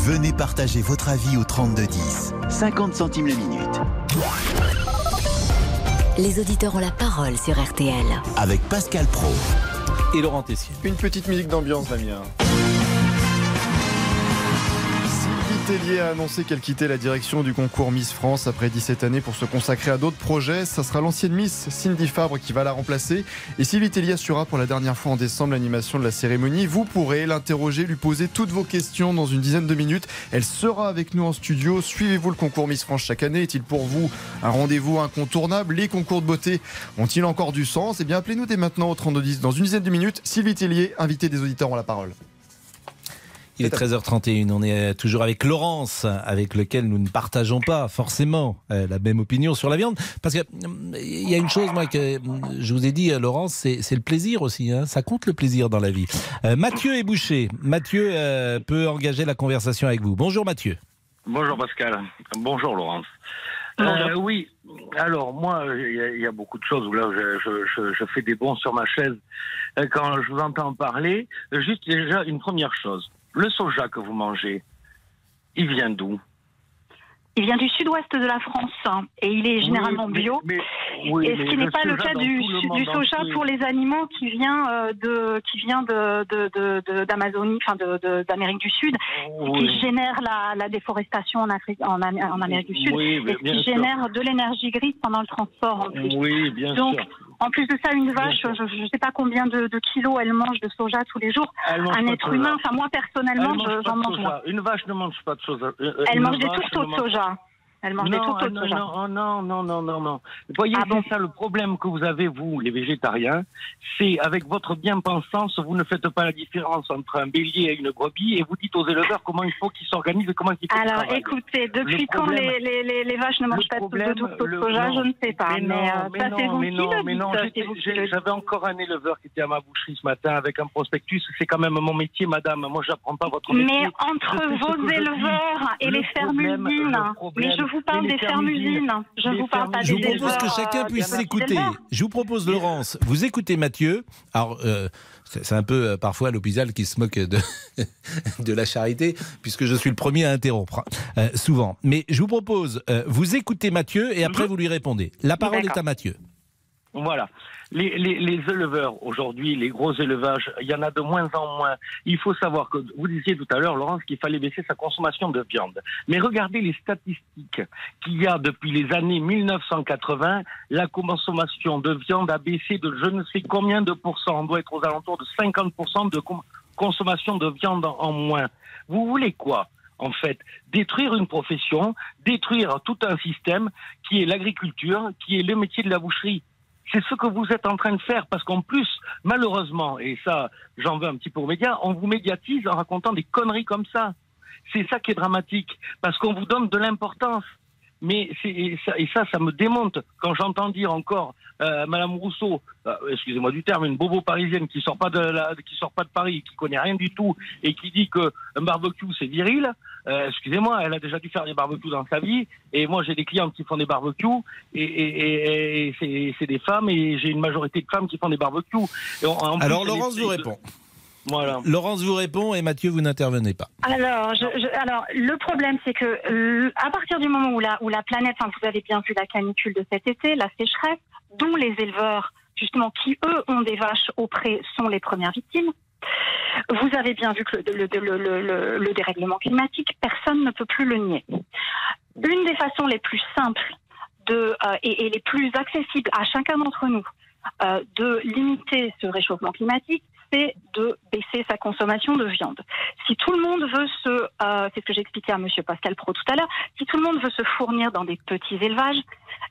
S1: Venez partager votre avis au 3210. 50 centimes la minute.
S2: Les auditeurs ont la parole sur RTL.
S1: Avec Pascal Pro.
S3: Et Laurent Tessier.
S7: Une petite musique d'ambiance, Damien. Tellier a annoncé qu'elle quittait la direction du concours Miss France après 17 années pour se consacrer à d'autres projets. Ça sera l'ancienne Miss Cindy Fabre qui va la remplacer. Et Sylvie Tellier assurera pour la dernière fois en décembre l'animation de la cérémonie. Vous pourrez l'interroger, lui poser toutes vos questions dans une dizaine de minutes. Elle sera avec nous en studio. Suivez-vous le concours Miss France chaque année? Est-il pour vous un rendez-vous incontournable? Les concours de beauté ont-ils encore du sens? Eh bien, appelez-nous dès maintenant au 3210. Dans une dizaine de minutes, Sylvie Tellier, invité des auditeurs, ont la parole.
S3: Il est 13h31, on est toujours avec Laurence, avec lequel nous ne partageons pas forcément euh, la même opinion sur la viande. Parce que hum, y a une chose, moi, que hum, je vous ai dit, euh, Laurence, c'est le plaisir aussi. hein. Ça compte le plaisir dans la vie. Euh, Mathieu est bouché. Mathieu euh, peut engager la conversation avec vous. Bonjour Mathieu.
S13: Bonjour Pascal. Bonjour Laurence. Euh, oui, alors moi, il y, a- il y a beaucoup de choses où là, je, je- je- je fais des bons sur ma chaise euh, quand je vous entends parler. Juste déjà une première chose. Le soja que vous mangez, il vient d'où?
S12: Il vient du sud-ouest de la France hein, et il est généralement
S13: Oui, mais-
S12: bio.
S13: mais- oui,
S12: et ce qui n'est pas le cas du,
S13: le
S12: soja
S13: entier.
S12: pour les animaux qui vient euh, de qui vient de de- de- d'Amazonie, enfin de- d'Amérique du Sud, et qui génère la, la déforestation en, Afrique, en, Am- en Amérique du Sud, et qui
S13: sûr.
S12: génère de l'énergie grise pendant le transport en plus.
S13: Bien
S12: Donc,
S13: sûr.
S12: En plus de ça, une vache, je ne sais pas combien de, de kilos elle mange de soja tous les jours. Un être humain, enfin moi personnellement,
S13: mange
S12: je- j'en mange moins.
S13: Une vache ne mange pas de soja. Euh,
S12: Elle mange des tourteaux de soja. Elle mange
S13: non,
S12: des de
S13: non,
S12: soja.
S13: non, non, non, non, non, voyez,
S12: Ah
S13: c'est ça le problème que vous avez, vous, les végétariens. C'est avec votre bien-pensance, vous ne faites pas la différence entre un bélier et une brebis et vous dites aux éleveurs comment il faut qu'ils s'organisent et comment il faut qu'ils
S12: Alors écoutez, depuis
S13: Le
S12: quand
S13: problème-
S12: les, les, les, vaches ne mangent pas de- de tourteaux de soja, je ne sais pas.
S13: Mais,
S12: Mais,
S13: non,
S12: euh,
S13: mais
S12: ça,
S13: non,
S12: c'est vous
S13: mais
S12: qui
S13: non,
S12: le
S13: mais
S12: dites,
S13: non,
S12: c'est
S13: j'étais-
S12: vous qui
S13: j'ai-
S12: le dites.
S13: J'avais encore un éleveur qui était à ma boucherie ce matin avec un prospectus. C'est quand même mon métier, madame. Moi, j'apprends pas votre métier.
S12: Mais entre vos éleveurs et
S13: Le
S12: les fermes
S13: problème-
S12: usines,
S13: problème-
S12: mais je vous parle des fermes usines, je vous parle pas
S3: Je
S12: des
S3: vous propose que chacun
S12: euh,
S3: puisse s'écouter. Je vous propose, Laurence, vous écoutez Mathieu. Alors, euh, c'est un peu euh, parfois l'hôpital qui se moque de, de la charité, puisque je suis le premier à interrompre, euh, souvent. Mais je vous propose, euh, vous écoutez Mathieu et après vous lui répondez. La parole est à Mathieu.
S13: Voilà. Les, éleveurs, aujourd'hui, les gros élevages, il y en a de moins en moins. Il faut savoir que, vous disiez tout à l'heure, Laurence, qu'il fallait baisser sa consommation de viande. Mais regardez les statistiques qu'il y a depuis les années 1980. La consommation de viande a baissé de je ne sais combien de pourcents. On doit être aux alentours de 50% de consommation de viande en moins. Vous voulez quoi en fait, détruire une profession, détruire tout un système qui est l'agriculture, qui est le métier de la boucherie. C'est ce que vous êtes en train de faire parce qu'en plus, malheureusement, et ça, j'en veux un petit peu aux médias, on vous médiatise en racontant des conneries comme ça. C'est ça qui est dramatique parce qu'on vous donne de l'importance. Mais et ça, ça, me démonte quand j'entends dire encore euh, Madame Rousseau, euh, excusez-moi du terme, une bobo parisienne qui sort de qui sort pas de Paris, qui connaît rien du tout et qui dit que un barbecue c'est viril. Euh, excusez-moi, elle a déjà dû faire des barbecues dans sa vie et moi j'ai des clientes qui font des barbecues et, et, et- et c'est- c'est des femmes et j'ai une majorité de femmes qui font des barbecues. Et en- en plus,
S3: Alors, Laurence vous
S13: de-
S3: répond.
S13: Voilà.
S3: Laurence vous répond et Mathieu, vous n'intervenez pas.
S12: Alors, je, je- alors, le problème, c'est que euh, à partir du moment où la, où la planète, enfin, vous avez bien vu la canicule de cet été, la sécheresse, dont les éleveurs, justement, qui eux ont des vaches au pré, sont les premières victimes. Vous avez bien vu que le, le- le- le- le- le dérèglement climatique, personne ne peut plus le nier. Une des façons les plus simples euh, et, et les plus accessibles à chacun d'entre nous euh, de limiter ce réchauffement climatique, de baisser sa consommation de viande. Si tout le monde veut se, euh, c'est ce que j'expliquais à Monsieur Pascal Pro tout à l'heure, si tout le monde veut se fournir dans des petits élevages,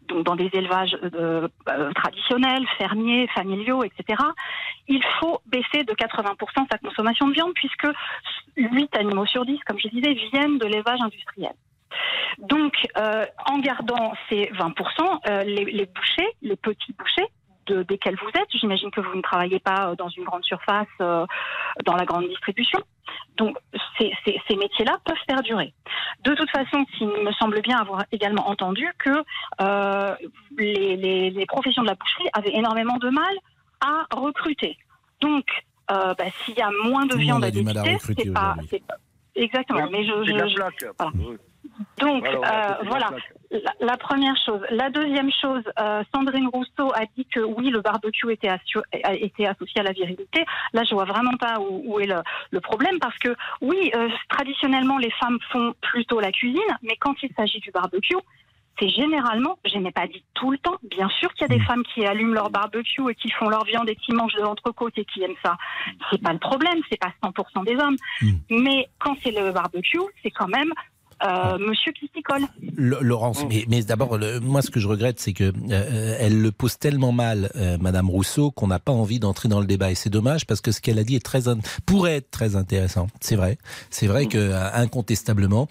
S12: donc dans des élevages euh, euh, traditionnels, fermiers, familiaux, etc., il faut baisser de 80% sa consommation de viande puisque 8 animaux sur 10, comme je disais, viennent de l'élevage industriel. Donc, euh, en gardant ces 20%, euh, les, les bouchers, les petits bouchers, de, desquels vous êtes, j'imagine que vous ne travaillez pas euh, dans une grande surface, euh, dans la grande distribution. Donc, ces, ces- ces métiers-là peuvent perdurer. De toute façon, il me semble bien avoir également entendu que euh, les, les- les professions de la boucherie avaient énormément de mal à recruter. Donc, euh, bah, s'il y a moins de
S3: Tout
S12: viande à
S3: recruter
S12: c'est pas, Exactement, mais je,
S13: C'est de la
S12: je- je-
S13: plaque.
S12: voilà. Donc,
S13: Voilà, la
S12: première chose. La deuxième chose, euh, Sandrine Rousseau a dit que oui, le barbecue était, assu- a été associé à la virilité. Là, je vois vraiment pas où, où est le, le problème parce que oui, euh, traditionnellement, les femmes font plutôt la cuisine, mais quand il s'agit du barbecue, c'est généralement, je n'ai pas dit tout le temps, bien sûr qu'il y a des femmes qui allument leur barbecue et qui font leur viande et qui mangent de l'entrecôte et qui aiment ça. C'est pas le problème, c'est pas 100% des hommes. Mais quand c'est le barbecue, c'est quand même euh, monsieur qui s'y colle.
S3: Le- Laurence, mais, d'abord, moi, ce que je regrette, c'est que euh, elle le pose tellement mal, euh, Madame Rousseau, qu'on n'a pas envie d'entrer dans le débat. Et c'est dommage parce que ce qu'elle a dit est très pourrait être très intéressant. C'est vrai, c'est vrai que incontestablement,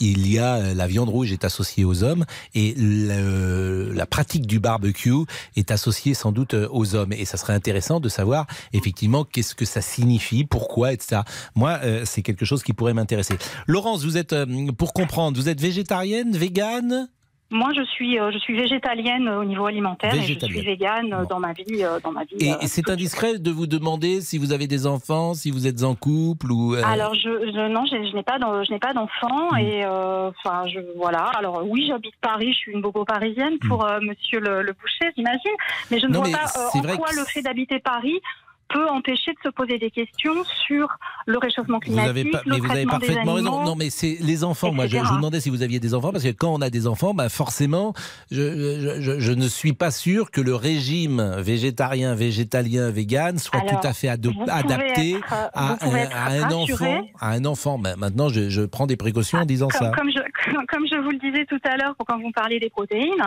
S3: il y a la viande rouge est associée aux hommes et la pratique du barbecue est associée sans doute aux hommes. Et ça serait intéressant de savoir effectivement qu'est-ce que ça signifie, pourquoi, etc. Moi, c'est quelque chose qui pourrait m'intéresser. Laurence, vous êtes, pour comprendre, vous êtes végétarienne, végane?
S12: Moi, je suis, euh, je suis végétalienne au niveau alimentaire et je suis végane euh, dans ma vie, euh, dans ma vie.
S3: Et
S12: euh,
S3: c'est indiscret de vous demander si vous avez des enfants, si vous êtes en couple ou.
S12: Alors je, je non, je, je n'ai pas d'en- je n'ai pas d'enfant
S3: Mm.
S12: et enfin je voilà. Alors oui, j'habite Paris, je suis une bobo parisienne pour euh, Monsieur le, le Boucher, j'imagine, mais je ne
S3: Mm. Non,
S12: vois pas en quoi le fait d'habiter Paris peut empêcher de se poser des questions sur le réchauffement
S3: Vous
S12: climatique,
S3: avez pas,
S12: le
S3: mais vous avez parfaitement raison. Non, mais c'est les enfants. Moi, je, vous demandais si vous aviez des enfants parce que quand on a des enfants, bah forcément, je, je, je- je ne suis pas sûr que le régime végétarien, végétalien, vegan soit
S12: Alors,
S3: tout à fait
S12: vous
S3: adapté
S12: être, euh,
S3: à,
S12: vous
S3: un- à enfant. À un enfant. Maintenant, je, prends des précautions en disant
S12: comme,
S3: ça.
S12: comme je, comme je vous le disais tout à l'heure quand vous parliez des protéines,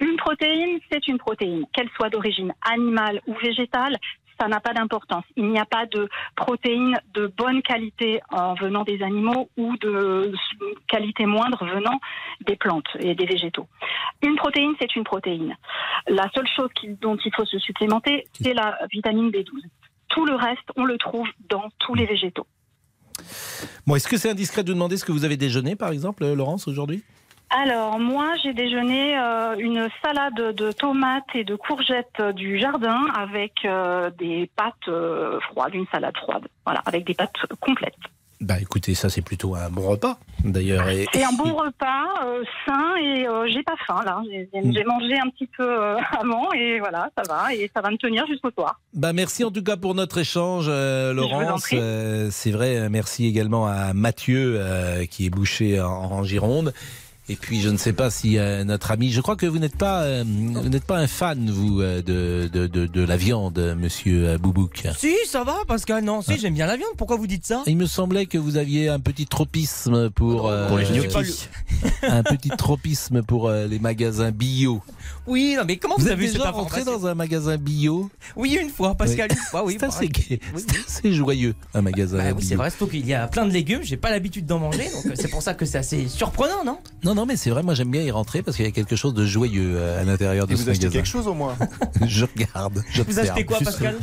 S12: une protéine, c'est une protéine, qu'elle soit d'origine animale ou végétale. Ça n'a pas d'importance. Il n'y a pas de protéines de bonne qualité en venant des animaux ou de qualité moindre venant des plantes et des végétaux. Une protéine, c'est une protéine. La seule chose dont il faut se supplémenter, c'est la vitamine B12. Tout le reste, on le trouve dans tous les végétaux.
S3: Bon, est-ce que c'est indiscret de demander ce que vous avez déjeuné, par exemple, euh, Laurence, aujourd'hui?
S12: Alors, moi, j'ai déjeuné euh, une salade de tomates et de courgettes euh, du jardin avec euh, des pâtes euh, froides, une salade froide. Voilà, avec des pâtes complètes.
S3: Bah, écoutez, ça c'est plutôt un bon repas, d'ailleurs. Et-
S12: Et un bon repas sain et j'ai pas faim là. J'ai mangé un petit peu avant et voilà, ça va et ça va me tenir jusqu'au soir.
S3: Bah merci en tout cas pour notre échange, Laurence. c'est vrai, merci également à Mathieu qui est bouché en, en Gironde. Et puis je ne sais pas si euh, notre ami, je crois que vous n'êtes pas, euh, vous n'êtes pas un fan vous euh, de, de, de, de la viande, Monsieur euh, Boubouk.
S10: Si, ça va, Pascal. Non, si, j'aime bien la viande. Pourquoi vous dites ça?
S3: Il me semblait que vous aviez un petit tropisme pour, euh,
S10: Pour les gnocchis.
S3: un petit tropisme pour euh, les magasins bio.
S10: Oui, non, mais comment vous,
S3: Vous
S10: avez
S3: déjà rentré dans un magasin bio?
S10: Oui, une fois, Pascal.
S3: Oui.
S10: Une fois, oui.
S3: C'est assez joyeux un magasin
S10: Bah
S3: bio.
S10: oui, c'est vrai, surtout qu'il y a plein de légumes, j'ai pas l'habitude d'en manger, donc c'est pour ça que c'est assez surprenant, non?
S3: Non, non, mais c'est vrai, moi j'aime bien y rentrer parce qu'il y a quelque chose de joyeux euh, à l'intérieur de
S7: Et
S3: ce
S7: vous achetez
S3: magasin.
S7: quelque chose au moins
S3: Je regarde.
S10: Vous achetez quoi, Pascal?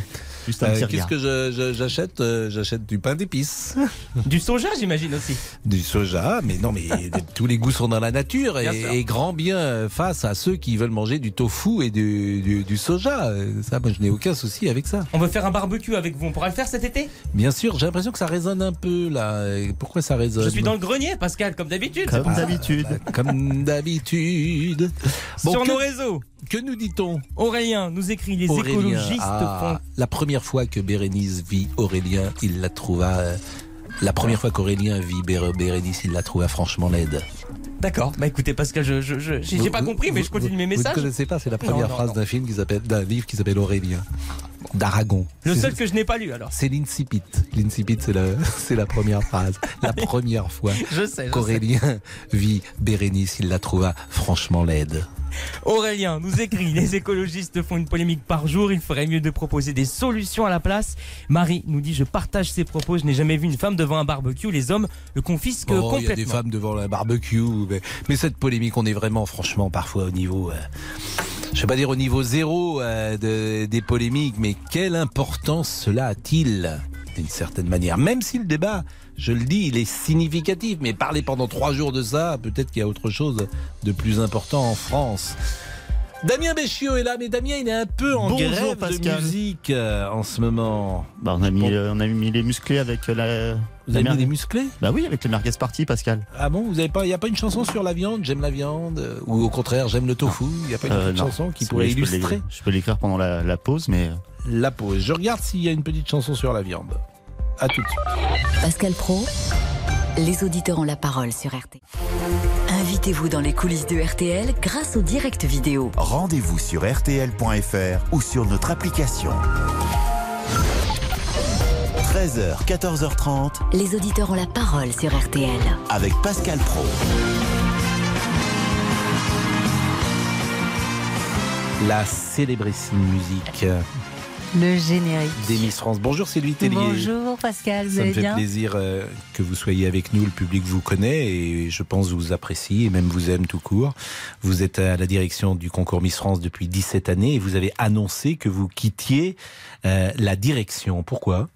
S14: Juste un
S3: Euh, Qu'est-ce que je- je- j'achète Euh, J'achète du pain d'épices.
S10: Du soja, j'imagine aussi.
S3: Du soja, mais non, mais tous les goûts sont dans la nature
S10: Bien sûr.
S3: et, et grand bien face à ceux qui veulent manger du tofu et du, du- du soja. Euh, Ça, moi, je n'ai aucun souci avec ça.
S10: On veut faire un barbecue avec vous. On pourra le faire cet été?
S3: Bien sûr, j'ai l'impression que ça résonne un peu là. Pourquoi ça résonne?
S10: Je suis dans le grenier, Pascal, comme d'habitude. ça.
S3: Ah, Comme d'habitude. Bon,
S10: Sur
S3: que-
S10: nos réseaux.
S3: Que nous dit-on
S10: Aurélien nous écrit les
S3: Aurélien,
S10: écologistes
S3: ah,
S10: font.
S3: La première fois que Bérénice vit Aurélien, il la trouva. euh, la première fois qu'Aurélien vit Bé- Bérénice, il la trouva franchement laide.
S10: D'accord. Bah écoutez, Pascal, je, j'ai pas
S3: Vous-
S10: compris, mais
S3: vous-
S10: je continue mes
S3: Vous
S10: messages.
S3: ne connaissez pas, c'est la première
S10: non,
S3: phrase d'un film qui s'appelle, d'un livre qui s'appelle Aurélien, d'Aragon.
S10: Le seul que je n'ai pas lu alors.
S3: C'est l'incipit. L'incipit, c'est la, c'est la première phrase. La première fois
S10: Je sais,
S3: qu'Aurélien vit Bérénice, il la trouva franchement laide.
S10: Aurélien nous écrit Les écologistes font une polémique par jour. Il ferait mieux de proposer des solutions à la place. Marie nous dit Je partage ses propos. Je n'ai jamais vu une femme devant un barbecue. Les hommes le confisquent
S3: Oh, il y a
S10: complètement.
S3: des femmes devant un barbecue. Mais, mais cette polémique, on est vraiment, franchement, parfois au niveau. euh, je vais pas dire au niveau zéro euh, de- des polémiques, mais quelle importance cela a-t-il d'une certaine manière? Même si le débat, je le dis, il est significatif, mais parler pendant trois jours de ça, peut-être qu'il y a autre chose de plus important en France. Damien Béchiot est là, mais Damien, il est un peu en
S14: Bonjour,
S3: grève
S14: Pascal.
S3: de musique euh, en ce moment.
S14: Bah, on, a mis, euh, on a mis les musclés avec euh, la.
S3: Vous
S14: la
S3: avez mis les musclés?
S14: Bah oui, avec le merguez party, Pascal.
S3: Ah bon, vous avez pas, il y a pas une chanson sur la viande, j'aime la viande, ou au contraire j'aime le tofu? Il y a pas une
S14: Euh,
S3: petite chanson qui pourrait illustrer?
S14: Je peux l'écrire pendant la, la pause, mais.
S3: la pause. Je regarde s'il y a une petite chanson sur la viande. À tout de suite.
S2: Pascal Pro, les auditeurs ont la parole sur RTL. Invitez-vous dans les coulisses de RTL grâce au direct vidéo.
S1: Rendez-vous sur RTL.fr ou sur notre application. 13h, 14h30
S2: Les auditeurs ont la parole sur RTL.
S1: avec Pascal Pro.
S3: La célébrissime musique
S15: Le générique.
S3: des Miss France. Bonjour Sylvie Tellier.
S15: Bonjour Pascal, vous
S3: Ça me fait
S15: bien
S3: plaisir euh, que vous soyez avec nous. Le public vous connaît et je pense vous apprécie et même vous aime tout court. Vous êtes à la direction du concours Miss France depuis 17 années et vous avez annoncé que vous quittiez euh, la direction. Pourquoi?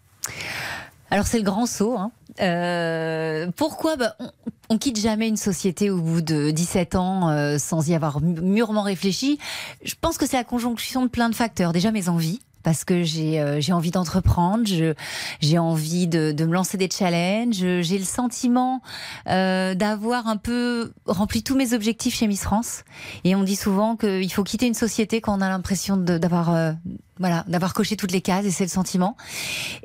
S15: Alors c'est le grand saut. hein. Euh, pourquoi? Bah, on, on quitte jamais une société au bout de 17 ans euh, sans y avoir mûrement réfléchi. Je pense que c'est la conjonction de plein de facteurs. Déjà mes envies. Parce que j'ai euh, envie d'entreprendre, j'ai envie de, de me lancer des challenges, j'ai le sentiment euh, d'avoir un peu rempli tous mes objectifs chez Miss France. Et on dit souvent qu'il faut quitter une société quand on a l'impression d'avoir euh, voilà d'avoir coché toutes les cases et c'est le sentiment.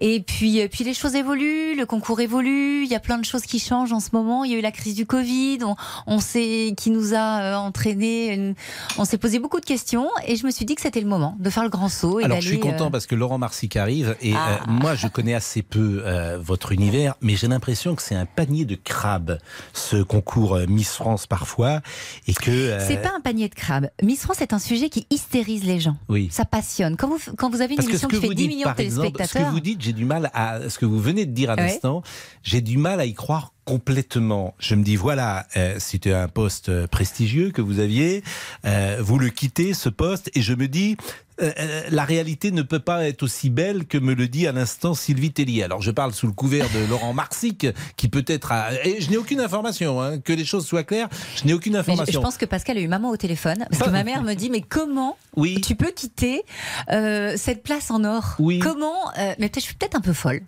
S15: Et puis, euh, puis les choses évoluent, le concours évolue, il y a plein de choses qui changent en ce moment. Il y a eu la crise du Covid, on, on sait qui nous a euh, entraîné, une- on s'est posé beaucoup de questions et je me suis dit que c'était le moment de faire le grand saut et
S3: Alors je suis content
S15: euh,
S3: parce que Laurent Marsic arrive et
S15: Ah.
S3: euh, moi je connais assez peu euh, votre univers, mais j'ai l'impression que c'est un panier de crabes ce concours Miss France parfois et que
S15: C'est pas un panier de crabes. Miss France est un sujet qui hystérise les gens.
S3: Oui.
S15: Ça passionne. Quand vous, quand vous avez une émission qui fait
S3: vous
S15: 10
S3: dites,
S15: millions de
S3: exemple, ce que
S15: téléspectateurs.
S3: vous dites, j'ai du mal à ce que vous venez de dire à
S15: Ouais.
S3: l'instant, j'ai du mal à y croire complètement. Je me dis voilà, euh, c'était un poste euh, prestigieux que vous aviez, euh, vous le quittez ce poste et je me dis euh, euh, la réalité ne peut pas être aussi belle que me le dit à l'instant Sylvie Tellier. Alors je parle sous le couvert de Laurent Marsic qui peut-être a... et je n'ai aucune information hein, que les choses soient claires, je n'ai aucune
S15: Mais je, je
S3: information.
S15: pense que Pascal a eu maman au téléphone parce que ma mère me dit mais comment
S3: oui.
S15: tu peux quitter euh, cette place en or?
S3: Oui.
S15: Comment euh, Mais peut-être je suis peut-être un peu folle.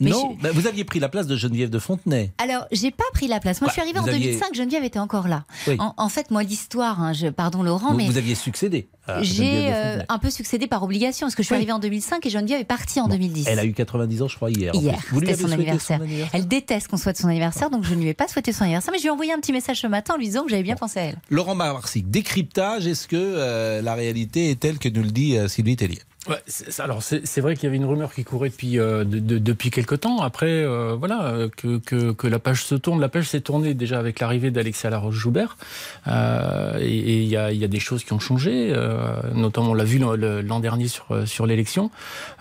S15: Mais
S3: non, bah, vous aviez pris la place de Geneviève de Fontenay.
S15: Alors, j'ai pas pris la place. Moi, je suis
S3: Bah,
S15: arrivée en
S3: vous aviez-
S15: 2005, Geneviève était encore là.
S3: Oui.
S15: En, en fait, moi, l'histoire, hein, je, pardon Laurent,
S3: Vous,
S15: mais
S3: vous aviez succédé.
S15: j'ai euh, un peu succédé par obligation, parce que je suis
S3: Oui.
S15: arrivée en 2005 et Geneviève est partie en 2010.
S3: Elle a eu 90 ans, je crois, hier.
S15: Hier, c'était son
S3: son anniversaire
S15: Elle déteste qu'on souhaite son anniversaire, donc je ne lui ai pas souhaité son anniversaire, mais je lui ai envoyé un petit message ce matin en lui disant que j'avais bien pensé à elle.
S3: Laurent Marsic, décryptage, est-ce que euh, la réalité est telle que nous le dit euh, Sylvie Tellier?
S16: Ouais, alors c'est vrai qu'il y avait une rumeur qui courait depuis euh, de- de- depuis quelque temps. Après, euh, voilà, que, que, que la page se tourne. La page s'est tournée déjà avec l'arrivée d'Alexia Laroche-Joubert. Euh, et il y a, y a des choses qui ont changé. euh, notamment, on l'a vu l'an dernier sur euh, sur l'élection.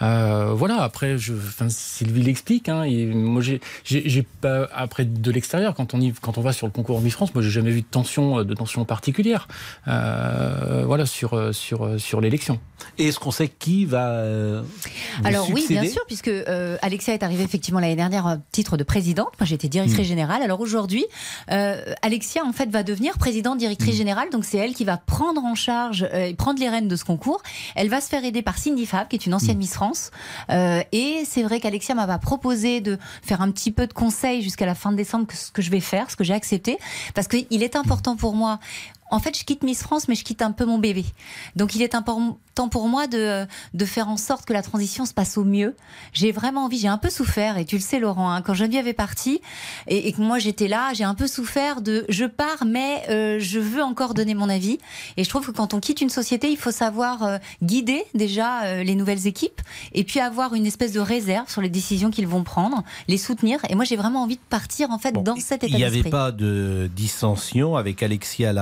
S16: Euh, voilà. Après, je, enfin, Sylvie l'explique. Hein, moi, j'ai pas après de l'extérieur quand on y quand on va sur le concours Miss France, moi, j'ai jamais vu de tension de tension particulière. Voilà sur sur sur l'élection.
S3: Et est-ce qu'on sait qui qui va euh, vous
S15: Alors oui, bien sûr, puisque euh, Alexia est arrivée effectivement l'année dernière à titre de présidente. Moi, j'étais directrice
S3: Mm.
S15: générale. Alors aujourd'hui, euh, Alexia en fait va devenir présidente directrice générale. Donc c'est elle qui va prendre en charge euh, et prendre les rênes de ce concours. Elle va se faire aider par Cindy Fab, qui est une ancienne Miss France. Euh, et c'est vrai qu'Alexia m'a proposé de faire un petit peu de conseils jusqu'à la fin de décembre, que ce que je vais faire, ce que j'ai accepté, parce qu'il est important pour moi. En fait, je quitte Miss France, mais je quitte un peu mon bébé. Donc, il est important pour moi de, de faire en sorte que la transition se passe au mieux. J'ai vraiment envie, j'ai un peu souffert, et tu le sais, Laurent, hein, quand Geneviève est partie et, et que moi j'étais là, j'ai un peu souffert de je pars, mais euh, je veux encore donner mon avis. Et je trouve que quand on quitte une société, il faut savoir euh, guider déjà euh, les nouvelles équipes et puis avoir une espèce de réserve sur les décisions qu'ils vont prendre, les soutenir. Et moi, j'ai vraiment envie de partir en fait dans cet état
S3: Il n'y avait pas de dissension avec Alexia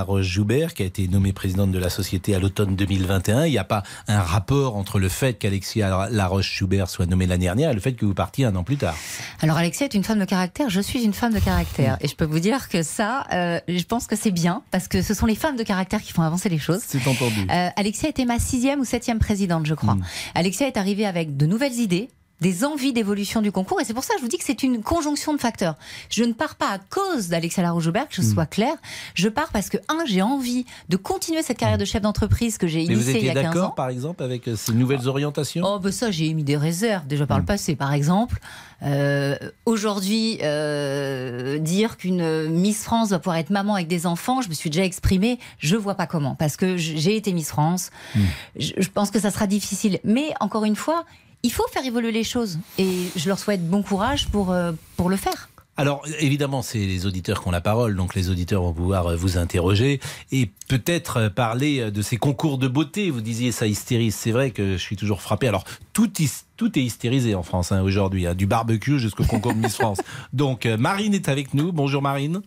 S3: Laroche-Joubert, qui a été nommée présidente de la société à l'automne 2021. Il n'y a pas un rapport entre le fait qu'Alexia Laroche-Joubert soit nommée l'année dernière et le fait que vous partiez un an plus tard.
S15: Alors Alexia est une femme de caractère, je suis une femme de caractère. Et je peux vous dire que ça, euh, je pense que c'est bien, parce que ce sont les femmes de caractère qui font avancer les choses.
S3: C'est entendu.
S15: Euh, Alexia était ma sixième ou septième présidente, je crois. Alexia est arrivée avec de nouvelles idées des envies d'évolution du concours et c'est pour ça que je vous dis que c'est une conjonction de facteurs. Je ne pars pas à cause d'Alexia Larouche-Joubert, que je sois claire. Je pars parce que, un, j'ai envie de continuer cette carrière de chef d'entreprise que j'ai initiée il y a 15 ans.
S3: d'accord, par exemple, avec euh, ces nouvelles orientations?
S15: Oh, ben ça, j'ai émis des réserves déjà
S3: Hmm.
S15: par le passé. Par exemple, euh, aujourd'hui, euh, dire qu'une Miss France va pouvoir être maman avec des enfants, je me suis déjà exprimée, je vois pas comment. Parce que j'ai été Miss France,
S3: Hmm.
S15: je, je pense que ça sera difficile. Mais encore une fois, il faut faire évoluer les choses. Et je leur souhaite bon courage pour, euh, pour le faire.
S3: Alors, évidemment, c'est les auditeurs qui ont la parole, donc les auditeurs vont pouvoir euh, vous interroger et peut-être euh, parler de ces concours de beauté. Vous disiez ça hystérise. C'est vrai que je suis toujours frappé. Alors, tout, tout est hystérisé en France hein, aujourd'hui, hein, du barbecue jusqu'au concours de Miss France. Donc, Marine est avec nous. Bonjour Marine.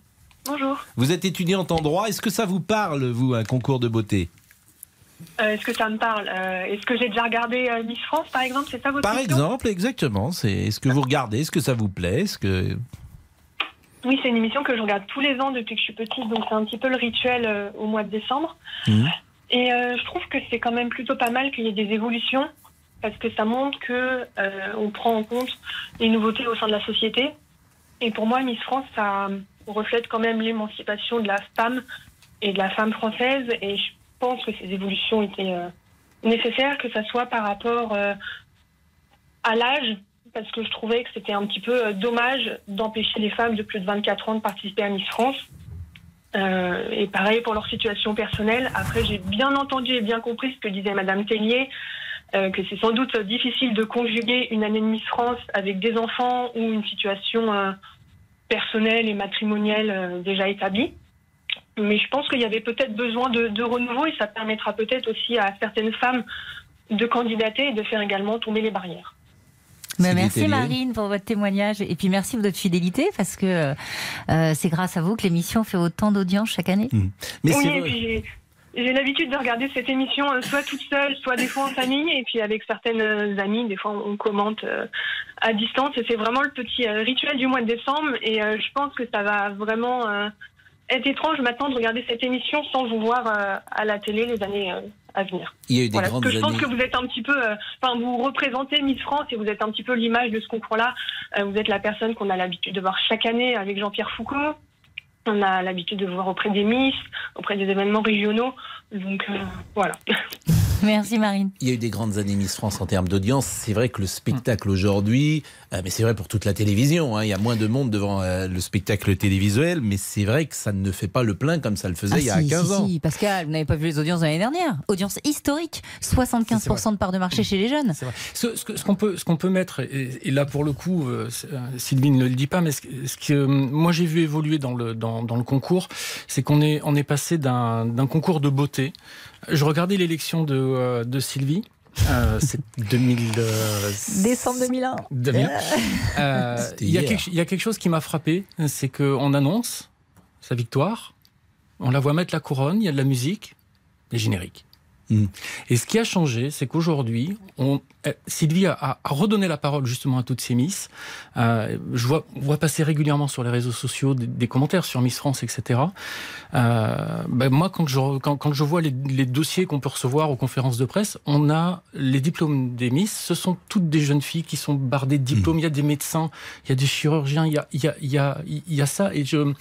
S17: Bonjour.
S3: Vous êtes étudiante en droit. Est-ce que ça vous parle, vous, un concours de beauté?
S17: Euh, Est-ce que ça me parle Euh, Est-ce que j'ai déjà regardé euh, Miss France, par exemple? C'est ça votre
S3: Par exemple, exactement. C'est est-ce que vous regardez? Est-ce que ça vous plaît? Est-ce que
S17: Oui, c'est une émission que je regarde tous les ans depuis que je suis petite, donc c'est un petit peu le rituel au mois de décembre.
S3: Mhm.
S17: Et je trouve que c'est quand même plutôt pas mal qu'il y ait des évolutions, parce que ça montre que on prend en compte les nouveautés au sein de la société. Et pour moi, Miss France, ça reflète quand même l'émancipation de la femme et de la femme française. Et je pense que ces évolutions étaient euh, nécessaires, que ça soit par rapport euh, à l'âge, parce que je trouvais que c'était un petit peu euh, dommage d'empêcher les femmes de plus de 24 ans de participer à Miss France. Et pareil pour leur situation personnelle. Après, j'ai bien entendu et bien compris ce que disait Madame Tellier, que c'est sans doute difficile de conjuguer une année de Miss France avec des enfants ou une situation personnelle et matrimoniale déjà établie. Mais je pense qu'il y avait peut-être besoin de, de renouveau et ça permettra peut-être aussi à certaines femmes de candidater et de faire également tomber les barrières.
S15: Mais
S17: Sylvie
S15: merci. Marine pour votre témoignage et puis merci pour votre fidélité parce que euh, c'est grâce à vous que l'émission fait autant d'audience chaque année.
S3: Mais
S17: oui, j'ai- l'habitude de regarder cette émission euh, soit toute seule, soit des fois en famille, et puis avec certaines euh, amies, des fois on commente à distance. Et c'est vraiment le petit rituel du mois de décembre. Et je pense que ça va vraiment être étrange maintenant de regarder cette émission sans vous voir euh, à la télé les années euh, à venir.
S3: Il y a eu des
S17: Voilà, parce que je pense que vous êtes un petit peu, euh, enfin vous représentez Miss France et vous êtes un petit peu l'image de ce concours-là. Euh, vous êtes la personne qu'on a l'habitude de voir chaque année avec Jean-Pierre Foucault. On a l'habitude de vous voir auprès des Miss, auprès des événements régionaux. Donc euh, voilà.
S15: Merci Marine.
S3: Il y a eu des grandes années Miss France en termes d'audience. C'est vrai que le spectacle aujourd'hui, mais c'est vrai pour toute la télévision, hein, il y a moins de monde devant euh, le spectacle télévisuel, mais c'est vrai que ça ne fait pas le plein comme ça le faisait
S15: Ah
S3: il y a
S15: si,
S3: 15
S15: si,
S3: ans.
S15: si. Pascal, vous n'avez pas vu les audiences de l'année dernière Audience historique, 75% de part de marché chez les jeunes.
S16: Ce, ce ce qu'on peut, ce qu'on peut mettre, et, et là pour le coup, euh, euh, Sylvie ne le dit pas, mais ce, que- ce que euh, moi j'ai vu évoluer dans le, dans, dans le concours, c'est qu'on est, on est passé d'un concours de beauté. Je regardais l'élection de, euh, de Sylvie. Euh, c'est 2000. euh,
S15: Décembre 2001.
S16: 2000. Euh, Il y, a quelque- il y a quelque chose qui m'a frappé, c'est qu'on annonce sa victoire, on la voit mettre la couronne, il y a de la musique, les génériques. Mm. Et ce qui a changé, c'est qu'aujourd'hui, on, euh, Sylvie a, a, redonné la parole justement à toutes ces Miss. Euh, je vois, on voit passer régulièrement sur les réseaux sociaux des, des commentaires sur Miss France, etc. Euh, ben moi, quand je, quand, quand je vois les, les dossiers qu'on peut recevoir aux conférences de presse, on a les diplômes des Miss. Ce sont toutes des jeunes filles qui sont bardées de diplômes. Mm. Il y a des médecins, il y a des chirurgiens, il y a, il y a, il y a, il y a ça. Et je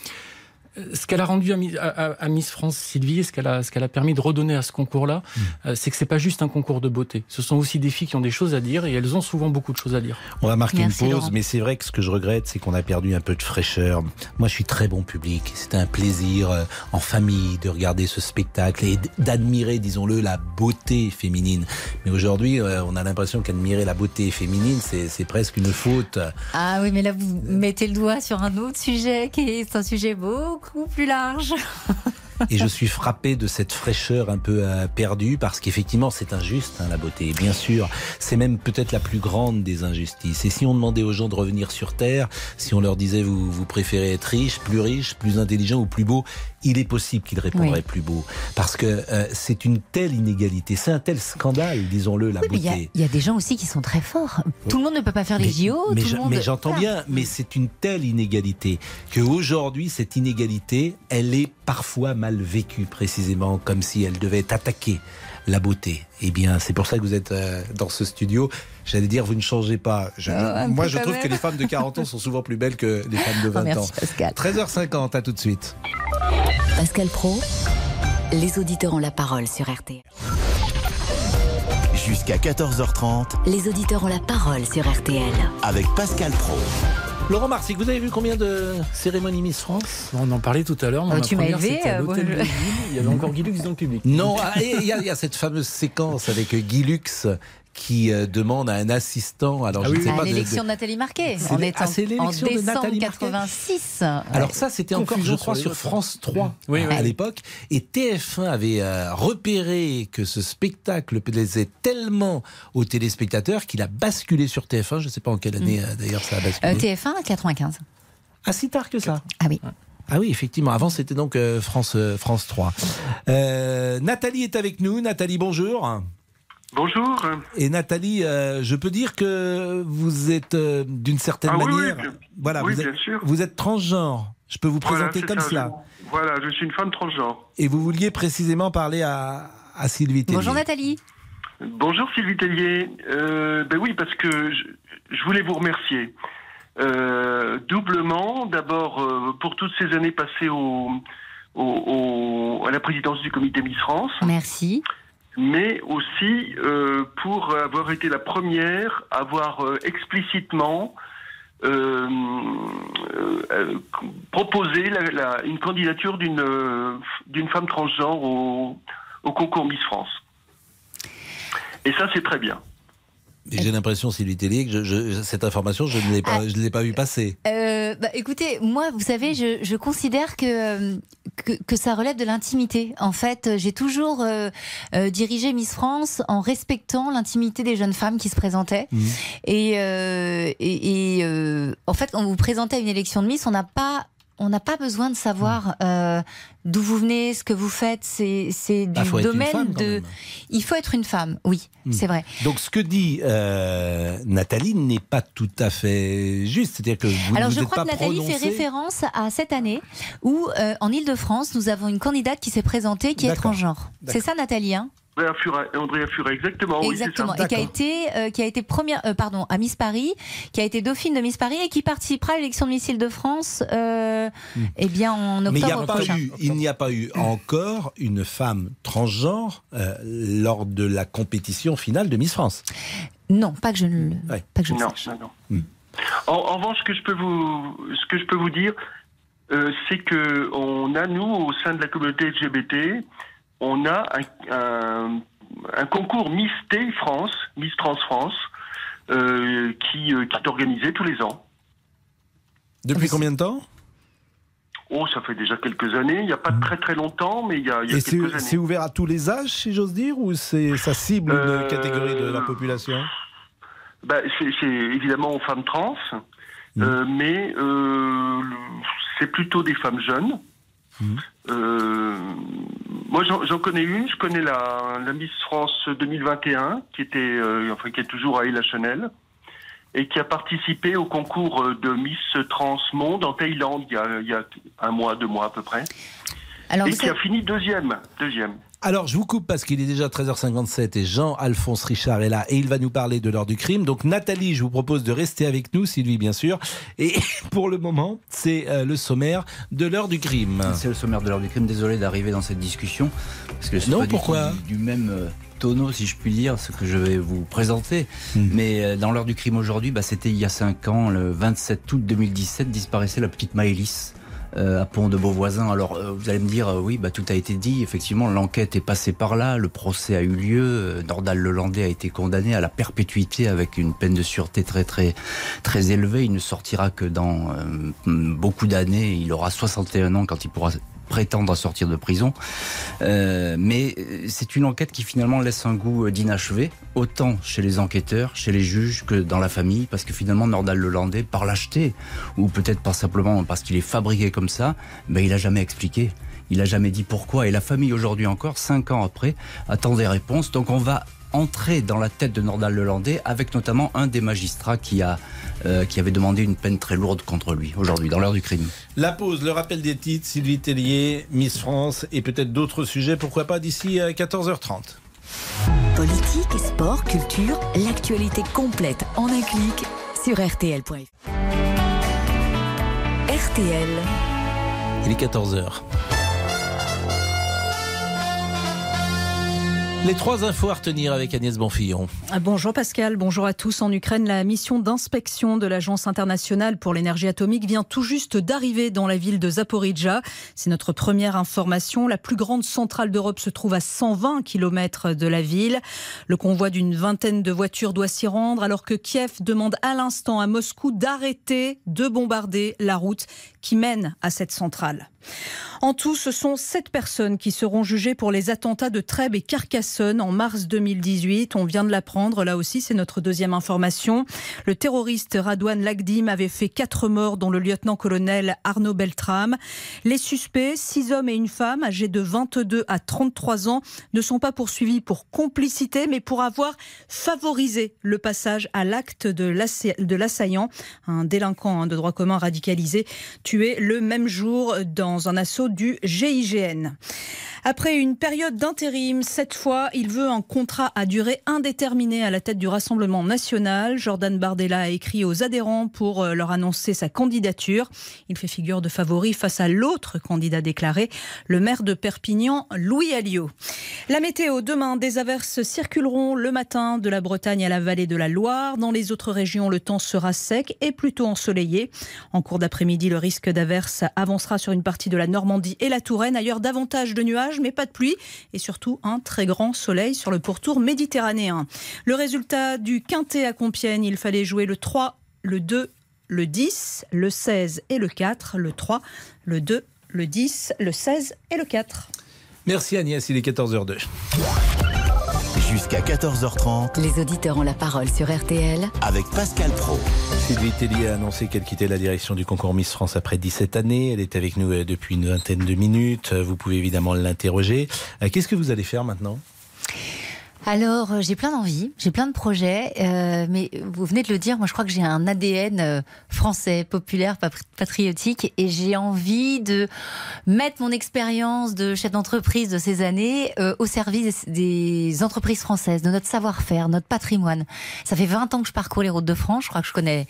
S16: ce qu'elle a rendu à, à, à, Miss France Sylvie, ce qu'elle a, ce qu'elle a permis de redonner à ce concours-là, mmh. euh, c'est que c'est pas juste un concours de beauté. Ce sont aussi des filles qui ont des choses à dire et elles ont souvent beaucoup de choses à dire.
S3: On va marquer Merci une pause, Laurent. mais c'est vrai que ce que je regrette, c'est qu'on a perdu un peu de fraîcheur. Moi, je suis très bon public. C'était un plaisir euh, en famille de regarder ce spectacle et d'admirer, disons-le, la beauté féminine. Mais aujourd'hui, euh, on a l'impression qu'admirer la beauté féminine, c'est presque une faute.
S15: Ah oui, mais là, vous mettez le doigt sur un autre sujet qui est un sujet beau plus large.
S3: Et je suis frappé de cette fraîcheur un peu euh, perdue parce qu'effectivement c'est injuste hein, la beauté. Bien sûr, c'est même peut-être la plus grande des injustices. Et si on demandait aux gens de revenir sur Terre, si on leur disait vous préférez être riche, plus riche, plus intelligent ou plus beau, il est possible qu'ils répondraient oui. plus beau. Parce que euh, c'est une telle inégalité, c'est un tel scandale, disons-le, la
S15: oui,
S3: beauté.
S15: Il y, y, a des gens aussi qui sont très forts. Tout le monde ne peut pas faire les JO.
S3: Mais j'entends bien, mais c'est une telle inégalité qu'aujourd'hui, cette inégalité, elle est parfois mal vécue, précisément comme si elle devait attaquer la beauté. Eh bien, c'est pour ça que vous êtes euh, dans ce studio. J'allais dire, vous ne changez pas. Je,
S15: Ah,
S3: moi, je trouve même. que les femmes de 40 ans sont souvent plus belles que les femmes de 20
S15: oh, merci,
S3: ans.
S15: Pascal.
S3: 13h50, à tout de suite.
S2: Pascal Pro, les auditeurs ont la parole sur RTL.
S1: Jusqu'à 14h30,
S2: les auditeurs ont la parole sur RTL.
S1: Avec Pascal Pro.
S3: Laurent Marsic, vous avez vu combien de cérémonies Miss France?
S16: On en parlait tout à l'heure.
S15: Oh, tu m'as élevé.
S16: Euh, bon, je... Il y avait encore Guy Lux dans le public.
S3: Non, ah, il y, y, a cette fameuse séquence avec Guy Lux qui euh, demande à un assistant. Alors,
S15: ah
S3: je
S15: oui,
S3: ne sais
S15: à
S3: pas.
S15: l'élection de,
S3: de,
S15: de, Nathalie Marquet.
S3: On est en,
S15: ah, en décembre
S3: de Nathalie
S15: 86.
S3: Alors, ça, c'était encore, je crois, sur France 3 oui, oui, à l'époque. Et TF1 avait euh, repéré que ce spectacle plaisait tellement aux téléspectateurs qu'il a basculé sur TF1. Je ne sais pas en quelle année, mm. d'ailleurs, ça a basculé.
S15: Euh, TF1 95.
S3: Ah, si tard que ça
S15: Ah oui.
S3: Ah oui, effectivement. Avant, c'était donc euh, France, euh, France 3. Euh, Nathalie est avec nous. Nathalie, bonjour.
S18: Bonjour.
S3: Et Nathalie, euh, je peux dire que vous êtes euh, d'une certaine
S18: ah,
S3: manière.
S18: Oui, oui,
S3: voilà,
S18: oui,
S3: vous,
S18: bien
S3: êtes,
S18: sûr.
S3: vous êtes transgenre. Je peux vous présenter
S18: voilà,
S3: comme
S18: ça,
S3: cela.
S18: Je, voilà, je suis une femme transgenre.
S3: Et vous vouliez précisément parler à, à Sylvie Tellier.
S15: Bonjour Nathalie.
S18: Bonjour Sylvie Tellier. Euh, ben oui, parce que je, je voulais vous remercier. Euh, doublement, d'abord euh, pour toutes ces années passées au, au, au, à la présidence du comité Miss France.
S15: Merci
S18: mais aussi euh, pour avoir été la première à avoir euh, explicitement euh, proposé la, la, une candidature d'une d'une femme transgenre au, au concours Miss France. Et ça, c'est très bien.
S3: J'ai l'impression, Sylvie Tellier, que je, je, cette information, je ne l'ai pas, ah, je l'ai pas vu passer.
S15: Euh, bah, écoutez, moi, vous savez, je, je considère que, que, que ça relève de l'intimité. En fait, j'ai toujours euh, euh, dirigé Miss France en respectant l'intimité des jeunes femmes qui se présentaient. Mmh. Et, et, et en fait, quand vous présentez à une élection de Miss, on n'a pas on n'a pas besoin de savoir euh, d'où vous venez, ce que vous faites. C'est, c'est du
S3: ah,
S15: domaine de. Il faut être une femme, oui, mmh. c'est vrai.
S3: Donc ce que dit euh, Nathalie n'est pas tout à fait juste. C'est-à-dire que vous
S15: Alors
S3: vous
S15: je crois que Nathalie
S3: prononcé...
S15: fait référence à cette année où, euh, en Ile-de-France, nous avons une candidate qui s'est présentée qui est transgenre. C'est ça, Nathalie hein?
S18: Andrea Furet, Andrea Furet, exactement.
S15: Exactement.
S18: Oui,
S15: et qui a été, euh, qui a été première, euh, pardon, à Miss Paris, qui a été dauphine de Miss Paris et qui participera à l'élection de Miss Île-de-France, euh, mm. eh bien en octobre
S3: Mais il n'y a, pas
S15: prochain.
S3: eu, il n'y a pas eu encore une femme transgenre euh, lors de la compétition finale de Miss France.
S15: Non, pas que je ne,
S3: ouais.
S15: pas que je
S18: non,
S15: sache.
S18: Non, non. Mm. En, en, revanche, ce que je peux vous, ce que je peux vous dire, euh, c'est que on a nous au sein de la communauté LGBT on a un, un, un, concours Miss T France, Miss Trans France, euh, qui, euh, qui, est organisé tous les ans.
S3: Depuis combien de temps?
S18: Oh, ça fait déjà quelques années. Il n'y a pas très très longtemps, mais il y a, il y a
S3: Et
S18: quelques années.
S3: C'est ouvert à tous les âges, si j'ose dire, ou c'est ça cible
S18: Euh,
S3: une catégorie de la population?
S18: Bah, C'est évidemment aux femmes trans, mmh. euh, mais c'est plutôt des femmes jeunes. Mmh. Euh,
S19: moi, j'en connais une. Je connais la, la Miss France 2021, qui était, euh, enfin, qui est toujours à Chanel et qui a participé au concours euh, de Miss Trans Monde en Thaïlande il y a, il y a un mois, deux mois à peu près.
S15: Alors,
S19: et qui a fini deuxième. Deuxième.
S3: Alors, je vous coupe parce qu'il est déjà 13h57 et Jean-Alphonse Richard est là et il va nous parler de l'heure du crime. Donc, Nathalie, je vous propose de rester avec nous, Sylvie, bien sûr. Et pour le moment, c'est euh, le sommaire de l'heure du crime.
S20: C'est le sommaire de l'heure du crime. Désolé d'arriver dans cette discussion. Parce que c'est
S3: Non,
S20: pas
S3: pourquoi
S20: du même euh, tonneau, si je puis dire, ce que je vais vous présenter.
S3: Hmm.
S20: Mais euh, dans l'heure du crime aujourd'hui, bah, c'était il y a 5 ans, le 27 août 2017, disparaissait la petite Maëlys. Euh, à Pont de Beauvoisin. Alors, euh, vous allez me dire, euh, oui, bah, tout a été dit. Effectivement, l'enquête est passée par là, le procès a eu lieu. Nordal Lelandais a été condamné à la perpétuité avec une peine de sûreté très, très, très élevée. Il ne sortira que dans beaucoup d'années. Il aura 61 ans quand il pourra prétendre à sortir de prison. Euh, mais euh, c'est une enquête qui finalement laisse un goût euh, d'inachevé, autant chez les enquêteurs, chez les juges que dans la famille, parce que finalement Nordal Lelandais, par lâcheté, ou peut-être pas simplement parce qu'il est fabriqué comme ça, ben, il a jamais expliqué. Il a jamais dit pourquoi. Et la famille aujourd'hui encore, cinq ans après, attend des réponses. Donc on va entrer dans la tête de Nordal Lelandais avec notamment un des magistrats qui a euh, qui avait demandé une peine très lourde contre lui aujourd'hui dans l'heure du crime.
S3: La pause, le rappel des titres, Sylvie Tellier, Miss France et peut-être d'autres sujets, pourquoi pas d'ici à 14h30.
S2: Politique, sport, culture, l'actualité complète en un clic sur rtl.fr. RTL.
S3: Il est 14h. Les trois infos à retenir avec Agnès Bonfillon.
S21: Ah, Bonjour Pascal, bonjour à tous. En Ukraine, la mission d'inspection de l'Agence internationale pour l'énergie atomique vient tout juste d'arriver dans la ville de Zaporizhia. C'est notre première information. La plus grande centrale d'Europe se trouve à 120 km de la ville. Le convoi d'une vingtaine de voitures doit s'y rendre alors que Kiev demande à l'instant à Moscou d'arrêter de bombarder la route qui mène à cette centrale. En tout, ce sont sept personnes qui seront jugées pour les attentats de Trèbes et Carcassonne en mars 2018. On vient de l'apprendre, là aussi, c'est notre deuxième information. Le terroriste Radouane Lagdim avait fait quatre morts, dont le lieutenant-colonel Arnaud Beltrame. Les suspects, six hommes et une femme, âgés de 22 à 33 ans, ne sont pas poursuivis pour complicité, mais pour avoir favorisé le passage à l'acte de l'assa- de l'assaillant, un délinquant hein, de droit commun radicalisé, tué le même jour dans un assaut du GIGN. Après une période d'intérim, cette fois, il veut un contrat à durée indéterminée à la tête du Rassemblement national. Jordan Bardella a écrit aux adhérents pour euh, leur annoncer sa candidature. Il fait figure de favori face à l'autre candidat déclaré, le maire de Perpignan, Louis Alliot. La météo, demain, des averses circuleront le matin de la Bretagne à la vallée de la Loire. Dans les autres régions, le temps sera sec et plutôt ensoleillé. En cours d'après-midi, le risque d'averses avancera sur une partie de la Normandie et la Touraine. Ailleurs, davantage de nuages, mais pas de pluie. Et surtout, un très grand soleil sur le pourtour méditerranéen. Le résultat du quintet à Compiègne, il fallait jouer le 3, le 2, le 10, le 16 et le 4. Le 3, le 2, le 10, le 16 et le 4.
S3: Merci Agnès, il est 14h02.
S1: Jusqu'à 14h30
S2: Les auditeurs ont la parole sur RTL
S1: avec Pascal Pro.
S3: Sylvie Tellier a annoncé qu'elle quittait la direction du concours Miss France après 17 années. Elle est avec nous euh, depuis une vingtaine de minutes. Vous pouvez évidemment l'interroger. Euh, Qu'est-ce que vous allez faire maintenant?
S15: Alors, euh, j'ai plein d'envies, j'ai plein de projets, euh, mais vous venez de le dire, moi je crois que j'ai un ADN euh, français, populaire, pa- patriotique, et j'ai envie de mettre mon expérience de chef d'entreprise de ces années euh, au service des entreprises françaises, de notre savoir-faire, notre patrimoine. Ça fait 20 ans que je parcours les routes de France, je crois que je connais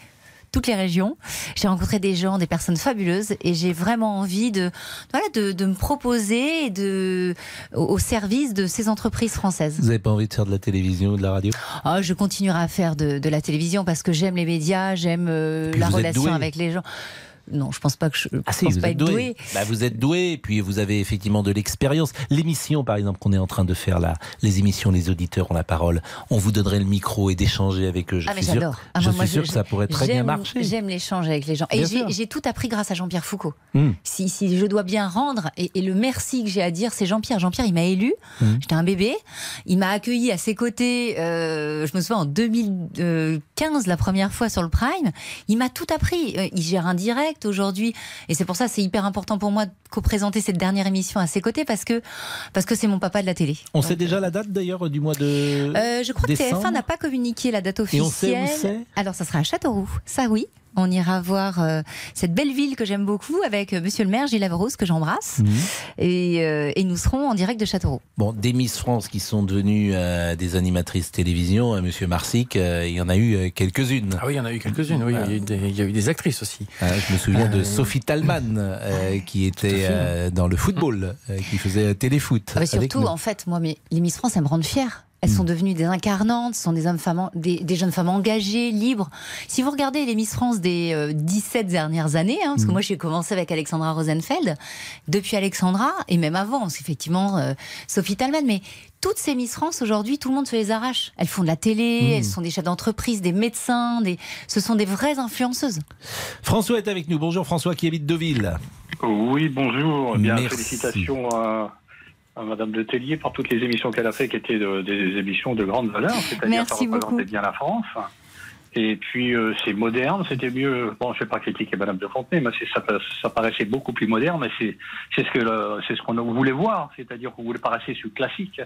S15: toutes les régions. J'ai rencontré des gens, des personnes fabuleuses et j'ai vraiment envie de, voilà, de, de me proposer de, au, service de ces entreprises françaises.
S3: Vous n'avez pas envie de faire de la télévision ou de la radio?
S15: Ah, je continuerai à faire de, de la télévision parce que j'aime les médias, j'aime euh, la relation avec les gens. Non, je pense pas que je, je
S3: Ah si,
S15: pense
S3: vous
S15: pas
S3: êtes
S15: être
S3: doué. Bah, vous êtes doué, et puis vous avez effectivement de l'expérience. L'émission, par exemple, qu'on est en train de faire là, les émissions, les auditeurs ont la parole. On vous donnerait le micro et d'échanger avec eux. Je
S15: ah mais
S3: suis sûr,
S15: j'adore. Ah,
S3: je
S15: moi,
S3: suis
S15: moi,
S3: sûr
S15: je-
S3: que ça pourrait très bien marcher.
S15: J'aime l'échange avec les gens. Et j'ai tout appris grâce à Jean-Pierre Foucault.
S3: Hmm.
S15: Si, si je dois bien rendre, et, et le merci que j'ai à dire, c'est Jean-Pierre. Jean-Pierre, il m'a élu.
S3: Hmm.
S15: J'étais un bébé. Il m'a accueilli à ses côtés, euh, je me souviens, en 2015, la première fois sur le Prime. Il m'a tout appris. Euh, Il gère un direct. Aujourd'hui. Et c'est pour ça c'est hyper important pour moi de co-présenter cette dernière émission à ses côtés parce que parce que c'est mon papa de la télé.
S3: On sait déjà la date d'ailleurs du mois de.
S15: Euh, je crois
S3: décembre.
S15: que TF1 n'a pas communiqué la date
S3: Et
S15: officielle.
S3: on sait où
S15: Alors ça sera à Châteauroux, ça oui. On ira voir euh, cette belle ville que j'aime beaucoup avec euh, Monsieur le maire Gilles Averrouz que j'embrasse.
S3: Mhm.
S15: Et, euh, et nous serons en direct de Châteauroux.
S3: Bon, des Miss France qui sont devenues euh, des animatrices télévision, euh, Monsieur Marsic, euh, il y en a eu quelques-unes.
S16: Ah oui, il y en a eu quelques-unes, oui. Il, y a eu des, il y a eu des actrices aussi.
S3: Ah, je me souviens de
S16: Euh,
S3: Sophie Talman, euh, qui était euh, dans le football, euh, qui faisait téléfoot.
S15: Ah bah surtout, en fait, moi, mais les Miss France, elles me rendent fière. Elles sont devenues des incarnantes, ce sont des, hommes femmes, en- des, des jeunes femmes engagées, libres. Si vous regardez les Miss France des euh, 17 dernières années, hein, parce que moi j'ai commencé avec Alexandra Rosenfeld, depuis Alexandra, et même avant, c'est effectivement euh, Sophie Talman, mais toutes ces Miss France aujourd'hui, tout le monde se les arrache. Elles font de la télé,
S3: Mm.
S15: elles sont des chefs d'entreprise, des médecins, des... ce sont des vraies influenceuses.
S3: François est avec nous. Bonjour François qui habite Deauville.
S22: Oui, bonjour. Eh Bien,
S3: Merci.
S22: félicitations à, à Madame de Tellier pour toutes les émissions qu'elle a fait, qui étaient de- des émissions de grande valeur, c'est-à-dire ça représentait
S15: beaucoup.
S22: bien la France. Et puis euh, c'est moderne, c'était mieux. Bon, je ne vais pas critiquer Madame de Fontenay, mais ça, ça paraissait beaucoup plus moderne. Mais c'est c'est ce que c'est ce qu'on voulait voir, c'est-à-dire qu'on voulait paraître sur classique.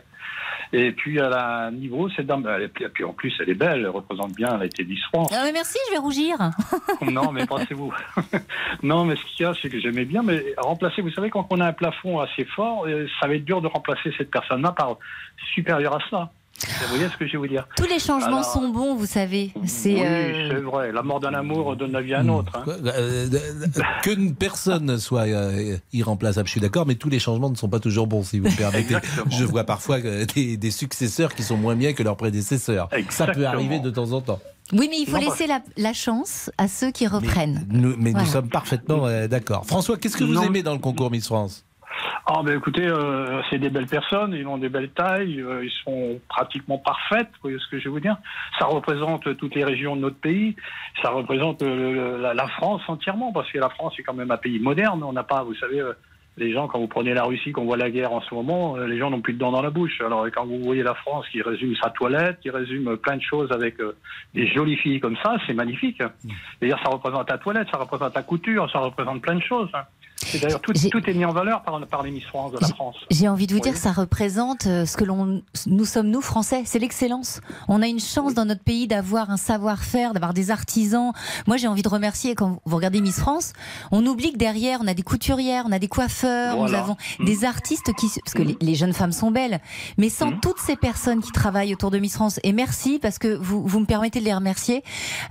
S22: Et puis à la niveau, cette dame, elle puis en plus elle est belle, elle représente bien, elle a été Miss France.
S15: Ah, mais merci, je vais rougir.
S22: Non, mais pensez-vous. non, mais ce qu'il y a, c'est que j'aimais bien, mais remplacer, vous savez, quand on a un plafond assez fort, euh, ça va être dur de remplacer cette personne-là par supérieur à cela. Vous voyez ce que je vais vous dire
S15: Tous les changements
S22: Alors,
S15: sont bons, vous savez. C'est
S22: Oui,
S15: euh,
S22: c'est vrai. La mort d'un amour donne la vie à un autre. hein.
S3: Euh, euh, Qu'une personne ne soit euh, irremplaçable, je suis d'accord, mais tous les changements ne sont pas toujours bons, si vous me permettez.
S22: Exactement.
S3: Je vois parfois euh, des, des successeurs qui sont moins bien que leurs prédécesseurs. Ça peut arriver de temps en temps.
S15: Oui, mais il faut
S22: Non,
S15: laisser la, la chance à ceux qui reprennent.
S3: Nous, mais
S15: Voilà.
S3: nous sommes parfaitement euh, d'accord. François, qu'est-ce que vous
S22: Non.
S3: aimez dans le concours Miss France?
S22: Ah, ben écoutez, euh, c'est des belles personnes, ils ont des belles tailles, euh, ils sont pratiquement parfaites, vous voyez ce que je vais vous dire Ça représente toutes les régions de notre pays, ça représente euh, la, la France entièrement, parce que la France est quand même un pays moderne, on n'a pas, vous savez, euh, les gens, quand vous prenez la Russie, qu'on voit la guerre en ce moment, euh, les gens n'ont plus de dents dans la bouche. Alors quand vous voyez la France qui résume sa toilette, qui résume plein de choses avec euh, des jolies filles comme ça, c'est magnifique. D'ailleurs, ça représente ta toilette, ça représente ta couture, ça représente plein de choses. hein. D'ailleurs, tout, tout est mis en valeur par, par les Miss France de la France.
S15: J'ai envie de vous
S22: Oui.
S15: dire, ça représente euh, ce que l'on, nous sommes nous Français, c'est l'excellence. On a une chance dans notre pays d'avoir un savoir-faire, d'avoir des artisans. Moi, j'ai envie de remercier quand vous regardez Miss France, on oublie que derrière, on a des couturières, on a des coiffeurs, nous
S22: Voilà.
S15: avons
S22: Mm.
S15: des artistes qui, parce que les, les jeunes femmes sont belles, mais sans toutes ces personnes qui travaillent autour de Miss France. Et merci parce que vous, vous me permettez de les remercier.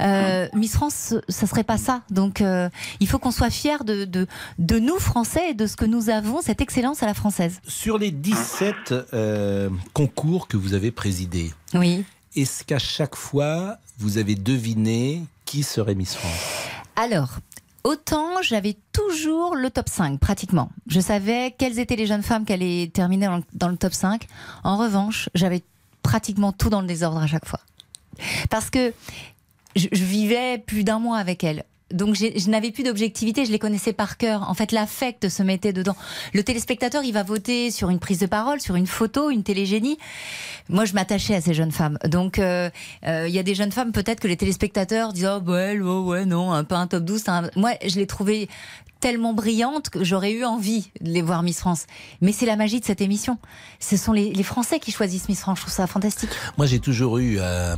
S15: Euh, Miss France, ça serait pas ça. Donc, euh, il faut qu'on soit fiers de, de, de nous Français et de ce que nous avons, cette excellence à la française.
S3: Sur les 17 euh, concours que vous avez présidés,
S15: Oui.
S3: est-ce qu'à chaque fois, vous avez deviné qui serait Miss France?
S15: Alors, autant j'avais toujours le top 5, pratiquement. Je savais quelles étaient les jeunes femmes qui allaient terminer dans le, dans le top 5. En revanche, j'avais pratiquement tout dans le désordre à chaque fois. Parce que je, je vivais plus d'un mois avec elles. Donc je n'avais plus d'objectivité, je les connaissais par cœur. En fait, l'affect se mettait dedans. Le téléspectateur, il va voter sur une prise de parole, sur une photo, une télégénie. Moi, je m'attachais à ces jeunes femmes. Donc, euh, euh, il y a des jeunes femmes, peut-être que les téléspectateurs disent Oh, bah, elle, oh, ouais, non, un peu un top 12. c'est un- Moi, je les trouvais tellement brillantes que j'aurais eu envie de les voir Miss France. Mais c'est la magie de cette émission. Ce sont les, les Français qui choisissent Miss France. Je trouve ça fantastique.
S3: Moi, j'ai toujours eu euh,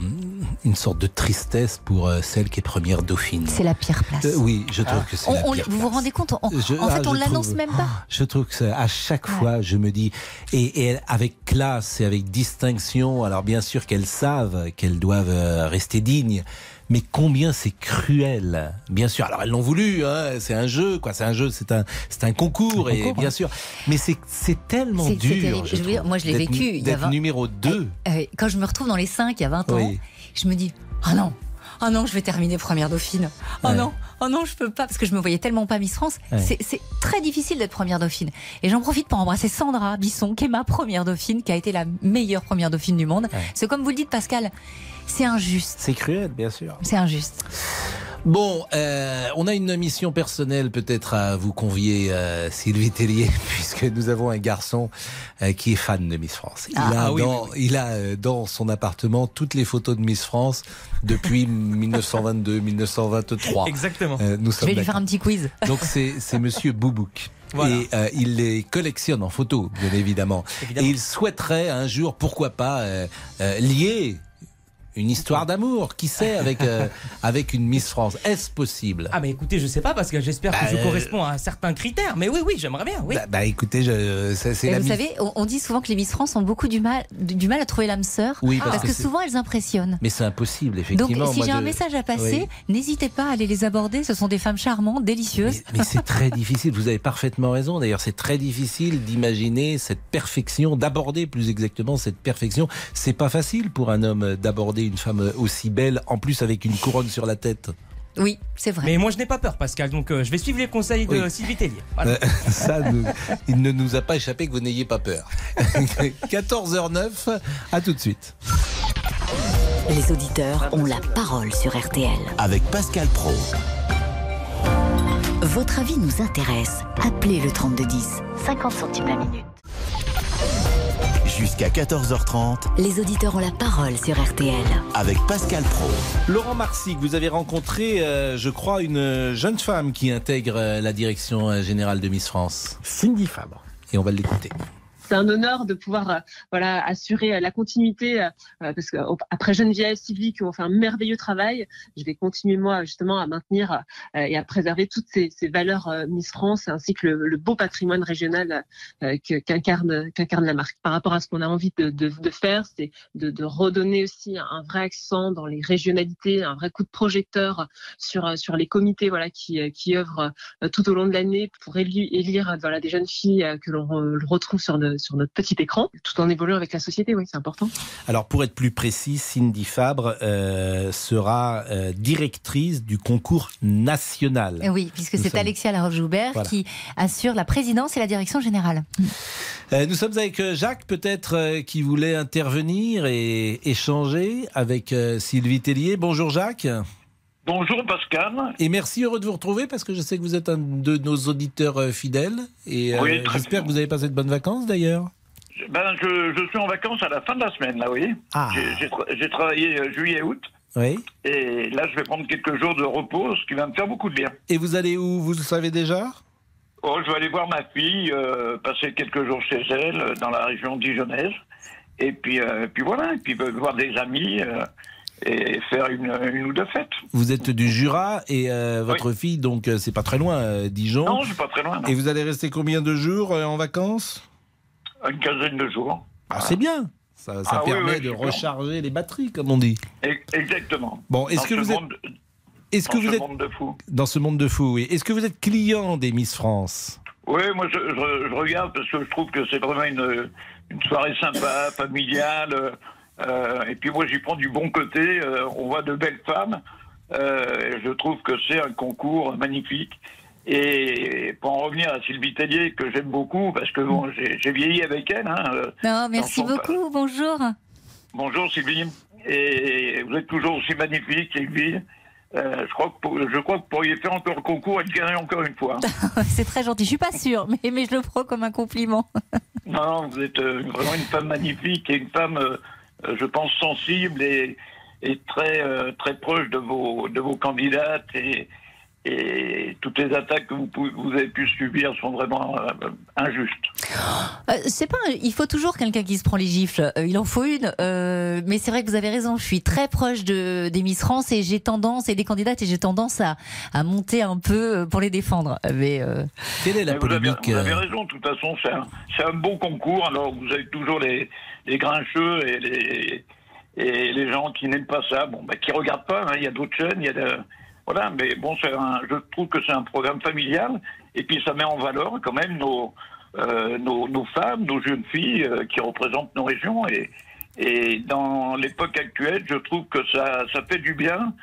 S3: une sorte de tristesse pour euh, celle qui est première dauphine.
S15: C'est la pire place.
S3: Euh, oui, je trouve que c'est la
S15: on-
S3: pire
S15: vous vous rendez compte on-
S3: Je-
S15: En fait,
S3: ah,
S15: on l'annonce même pas.
S3: Je trouve que c'est- à chaque fois, je me dis, et, et avec classe et avec distinction, alors bien sûr qu'elles savent qu'elles doivent euh, rester dignes, mais combien c'est cruel. Bien sûr, alors elles l'ont voulu, hein, c'est un jeu, quoi, c'est un jeu, c'est un, c'est un concours,
S15: Un
S3: et
S15: concours,
S3: bien
S15: ouais.
S3: sûr, mais c'est, c'est tellement dur. je
S15: Je veux dire,
S3: trouve,
S15: moi, je l'ai vécu il y a
S3: D'être
S15: 20
S3: numéro 2.
S15: Euh, quand je me retrouve dans les 5 il y a 20 ans,
S3: Oui.
S15: je me dis Ah non, ah non, je vais terminer première dauphine. Oh
S3: Ouais.
S15: non, oh non, je peux pas, parce que je me voyais tellement pas Miss France.
S3: Ouais.
S15: C'est très difficile d'être première dauphine. Et j'en profite pour embrasser Sandra Bisson, qui est ma première dauphine, qui a été la meilleure première dauphine du monde. C'est comme vous le dites, Pascal, c'est injuste.
S3: C'est cruel, bien sûr.
S15: C'est injuste.
S3: Bon, euh, on a une mission personnelle peut-être à vous convier, euh, Sylvie Tellier, puisque nous avons un garçon euh, qui est fan de Miss France. Il
S10: Ah,
S3: a,
S10: ah oui,
S3: dans,
S10: oui,
S3: il a euh, dans son appartement toutes les photos de Miss France depuis 1922, 1923.
S10: Exactement.
S3: Euh, nous
S15: Je vais lui faire un petit quiz.
S3: Donc c'est c'est Monsieur Boubouk.
S10: Voilà.
S3: Et euh, il les collectionne en photo, bien évidemment.
S10: Évidemment.
S3: Et il souhaiterait un jour, pourquoi pas, euh, euh, lier une histoire d'amour, qui sait, avec, euh, avec une Miss France. Est-ce possible?
S10: Ah mais écoutez, je sais pas parce que j'espère que
S3: Bah,
S10: je
S3: euh,
S10: corresponds à certains critères. Mais oui, oui, j'aimerais bien. Oui.
S3: bah, bah, écoutez, je, ça, c'est
S15: Et
S3: la
S15: vous
S3: Miss-
S15: savez, on, dit souvent que les Miss France ont beaucoup du mal, du mal à trouver l'âme sœur.
S3: Oui, parce
S15: parce
S3: que
S15: souvent elles impressionnent.
S3: Mais c'est impossible,
S15: Donc,
S3: effectivement.
S15: si
S3: moi,
S15: j'ai un message à passer,
S3: Oui.
S15: n'hésitez pas à aller les aborder. Ce sont des femmes charmantes, délicieuses.
S3: Mais c'est très difficile, vous avez parfaitement raison. D'ailleurs, c'est très difficile d'imaginer cette perfection, d'aborder plus exactement cette perfection. C'est pas facile pour un homme d'aborder une femme aussi belle, en plus avec une couronne sur la tête.
S15: Oui, c'est vrai.
S10: Mais moi, je n'ai pas peur, Pascal. Donc, euh, je vais suivre les conseils de
S3: Oui.
S10: Sylvie Tellier. Voilà.
S3: Euh, ça, nous- il ne nous a pas échappé que vous n'ayez pas peur. 14h09, à tout de suite.
S2: Les auditeurs ont la parole sur RTL.
S1: Avec Pascal Pro.
S2: Votre avis nous intéresse. Appelez le 3210, 50 centimes la minute.
S1: Jusqu'à 14h30
S2: Les auditeurs ont la parole sur RTL.
S1: avec Pascal Pro.
S3: Laurent Marsic, vous avez rencontré, euh, je crois, une jeune femme qui intègre euh, la direction euh, générale de Miss France.
S16: Cindy Fabre.
S3: Et on va l'écouter.
S23: C'est un honneur de pouvoir euh, voilà assurer euh, la continuité euh, parce que après Geneviève, Sylvie qui ont fait un merveilleux travail, je vais continuer moi justement à maintenir et à préserver toutes ces, valeurs Miss France ainsi que le, beau patrimoine régional qu'incarne la marque. Par rapport à ce qu'on a envie de, faire, c'est de, redonner aussi un vrai accent dans les régionalités, un vrai coup de projecteur sur sur les comités voilà qui qui œuvrent tout au long de l'année pour élire des jeunes filles que l'on re- retrouve sur, le- sur notre petit écran, tout en évoluant avec la société. Oui, c'est important.
S3: Alors, pour être plus précis, Cindy Fabre euh, sera euh, directrice du concours national.
S15: Eh Oui, puisque c'est
S3: sommes-
S15: Alexia Laroche-Joubert
S3: Voilà.
S15: qui assure la présidence et la direction générale.
S3: Euh, nous sommes avec Jacques, peut-être, euh, qui voulait intervenir et échanger avec euh, Sylvie Tellier. Bonjour Jacques.
S19: Bonjour Pascal.
S3: Et merci, heureux de vous retrouver parce que je sais que vous êtes un de nos auditeurs euh, fidèles. Et euh,
S19: Oui,
S3: j'espère que vous avez passé de bonnes vacances d'ailleurs.
S19: Ben, je, je suis en vacances à la fin de la semaine, là, oui.
S3: Ah.
S19: J'ai- J'ai tra- j'ai travaillé euh, juillet-août.
S3: Oui.
S19: Et là, je vais prendre quelques jours de repos, ce qui va me faire beaucoup de bien.
S3: Et vous allez où? Vous le savez déjà?
S19: Oh, je vais aller voir ma fille, euh, passer quelques jours chez elle, dans la région dijonnaise. Et puis, puis voilà, et puis voir des amis et faire une, une ou deux fêtes.
S3: Vous êtes du Jura et euh, votre fille, donc euh, c'est pas très loin, euh, Dijon.
S19: Non, suis pas très loin. non.
S3: Et vous allez rester combien de jours en vacances?
S19: Une quinzaine de jours.
S3: Ah, C'est bien. Ça, ça
S19: Ah
S3: permet
S19: oui,
S3: de recharger les batteries, comme on dit.
S19: E- Exactement.
S3: Bon, est-ce
S19: Dans
S3: que
S19: ce
S3: vous êtes
S19: monde-
S3: est-ce que
S19: dans
S3: vous
S19: ce
S3: êtes
S19: monde de fous.
S3: dans ce monde de fous oui. Est-ce que vous êtes client des Miss France?
S19: Oui, moi je, je- je regarde parce que je trouve que c'est vraiment une, une soirée sympa, familiale. Euh, et puis moi j'y prends du bon côté. euh, on voit de belles femmes. euh, je trouve que c'est un concours magnifique. Et pour en revenir à Sylvie Tellier, que j'aime beaucoup, parce que bon, j'ai vieilli avec elle. hein,
S15: Non, merci beaucoup. Bonjour.
S19: Bonjour Sylvie. Et vous êtes toujours aussi magnifique, Sylvie. Euh, je, crois que pour- je crois que vous pourriez faire encore le concours et le gagner encore une fois.
S15: C'est très gentil. Je suis pas sûre, mais, mais je le prends comme un compliment.
S19: Non, vous êtes euh, vraiment une femme magnifique et une femme, euh, je pense, sensible et, et très, euh, très proche de vos, de vos candidates. Et, et toutes les attaques que vous, pouvez- vous avez pu subir sont vraiment euh, injustes.
S15: Euh, c'est pas. Il faut toujours quelqu'un qui se prend les gifles. Euh, il en faut une. euh, mais c'est vrai que vous avez raison. Je suis très proche de des Miss France et j'ai tendance et des candidates et j'ai tendance à, à monter un peu pour les défendre. Mais euh,
S3: Quelle est la
S19: Mais vous, avez,
S3: polémique
S19: vous avez raison, de toute façon, c'est un, c'est un beau concours. Alors, vous avez toujours les, les grincheux et les, et les gens qui n'aiment pas ça, bon, bah, qui regardent pas. hein. Il y a d'autres chaînes, il y a de, voilà. Mais bon, un, je trouve que c'est un programme familial. Et puis, ça met en valeur quand même nos, euh, nos, nos femmes, nos jeunes filles euh, qui représentent nos régions. Et, et dans l'époque actuelle, je trouve que ça, ça fait du bien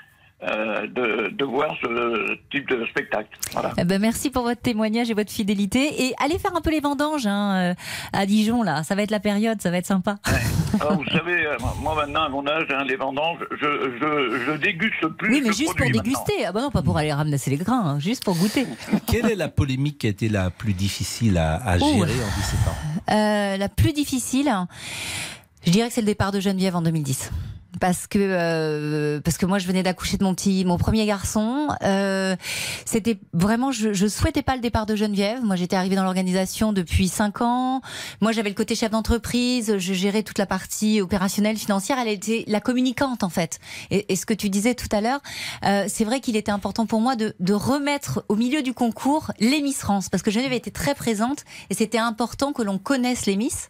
S24: euh, de, de voir ce type de spectacle. Voilà.
S15: Eh ben, merci pour votre témoignage et votre fidélité. Et allez faire un peu les vendanges hein, euh, à Dijon, là. Ça va être la période, ça va être sympa.
S24: Alors, vous savez, euh, moi maintenant, à mon âge, hein, les vendanges, je, je, je déguste plus.
S15: Oui, mais juste pour déguster. Ah bah non, pas pour aller ramasser les grains, hein, juste pour goûter.
S3: Quelle est la polémique qui a été la plus difficile à, à
S15: Oh.
S3: gérer en 17 ans?
S15: Euh, la plus difficile, je dirais que c'est le départ de Geneviève en 2010. Parce que euh, parce que moi je venais d'accoucher de mon petit mon premier garçon. Euh, c'était vraiment je, je souhaitais pas le départ de Geneviève. Moi j'étais arrivée dans l'organisation depuis cinq ans. Moi j'avais le côté chef d'entreprise. Je gérais toute la partie opérationnelle financière. Elle était la communicante en fait. Et, et ce que tu disais tout à l'heure euh, c'est vrai qu'il était important pour moi de, de remettre au milieu du concours les Miss France parce que Geneviève était très présente et c'était important que l'on connaisse les Miss.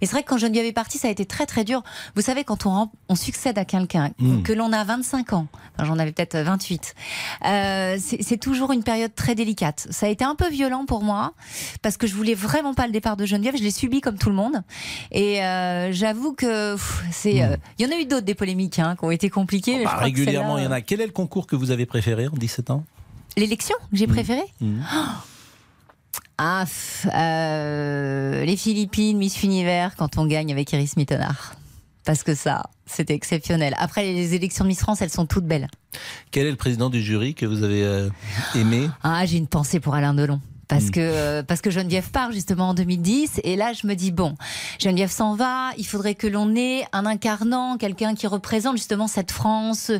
S15: Mais c'est vrai que quand Geneviève est partie ça a été très très dur. Vous savez quand on, on succède à quelqu'un
S3: Mm.
S15: que l'on a 25 ans enfin, j'en avais peut-être 28 euh, c'est toujours une période très délicate ça a été un peu violent pour moi parce que je voulais vraiment pas le départ de Geneviève je l'ai subi comme tout le monde et euh, j'avoue que c'est euh, il y en a eu d'autres des polémiques hein, qui ont été compliquées mais je
S3: Bah, Régulièrement, il y en a. Quel est le concours que vous avez préféré en 17 ans?
S15: L'élection que j'ai préférée
S3: Mhm.
S15: Ah, euh, les Philippines, Miss Univers, quand on gagne avec Iris Mittenard. Parce que ça, c'était exceptionnel. Après, les élections de Miss France, elles sont toutes belles.
S3: Quel est le président du jury que vous avez euh, aimé?
S15: Ah, j'ai une pensée pour Alain Delon. Parce que, euh, parce que Geneviève part justement en 2010 et là je me dis bon Geneviève s'en va il faudrait que l'on ait un incarnant quelqu'un qui représente justement cette France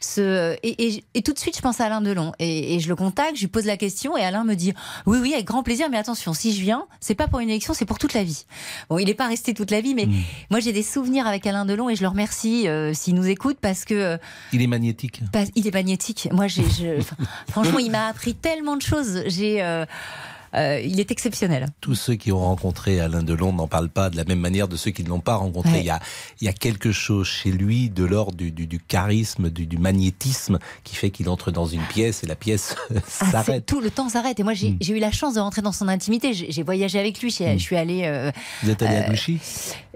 S15: ce et, et- et tout de suite je pense à Alain Delon et, et je le contacte je lui pose la question et Alain me dit oui oui avec grand plaisir mais attention si je viens c'est pas pour une élection c'est pour toute la vie bon il n'est pas resté toute la vie mais moi j'ai des souvenirs avec Alain Delon et je le remercie euh, s'il nous écoute parce que euh,
S3: Il est magnétique.
S15: pas- il est magnétique. Moi, j'ai, franchement, il m'a appris tellement de choses. J'ai, euh, euh, il est exceptionnel.
S3: Tous ceux qui ont rencontré Alain Delon n'en parlent pas de la même manière de ceux qui ne l'ont pas rencontré.
S15: Ouais.
S3: Il, y a, il y a quelque chose chez lui de l'ordre du, du- du charisme, du, du magnétisme qui fait qu'il entre dans une pièce et la pièce
S15: Ah,
S3: s'arrête.
S15: tout le temps s'arrête. Et moi, j'ai, j'ai eu la chance de rentrer dans son intimité. J'ai, voyagé avec lui. Je suis allée. euh,
S3: Vous êtes allé à Douchy
S15: Euh,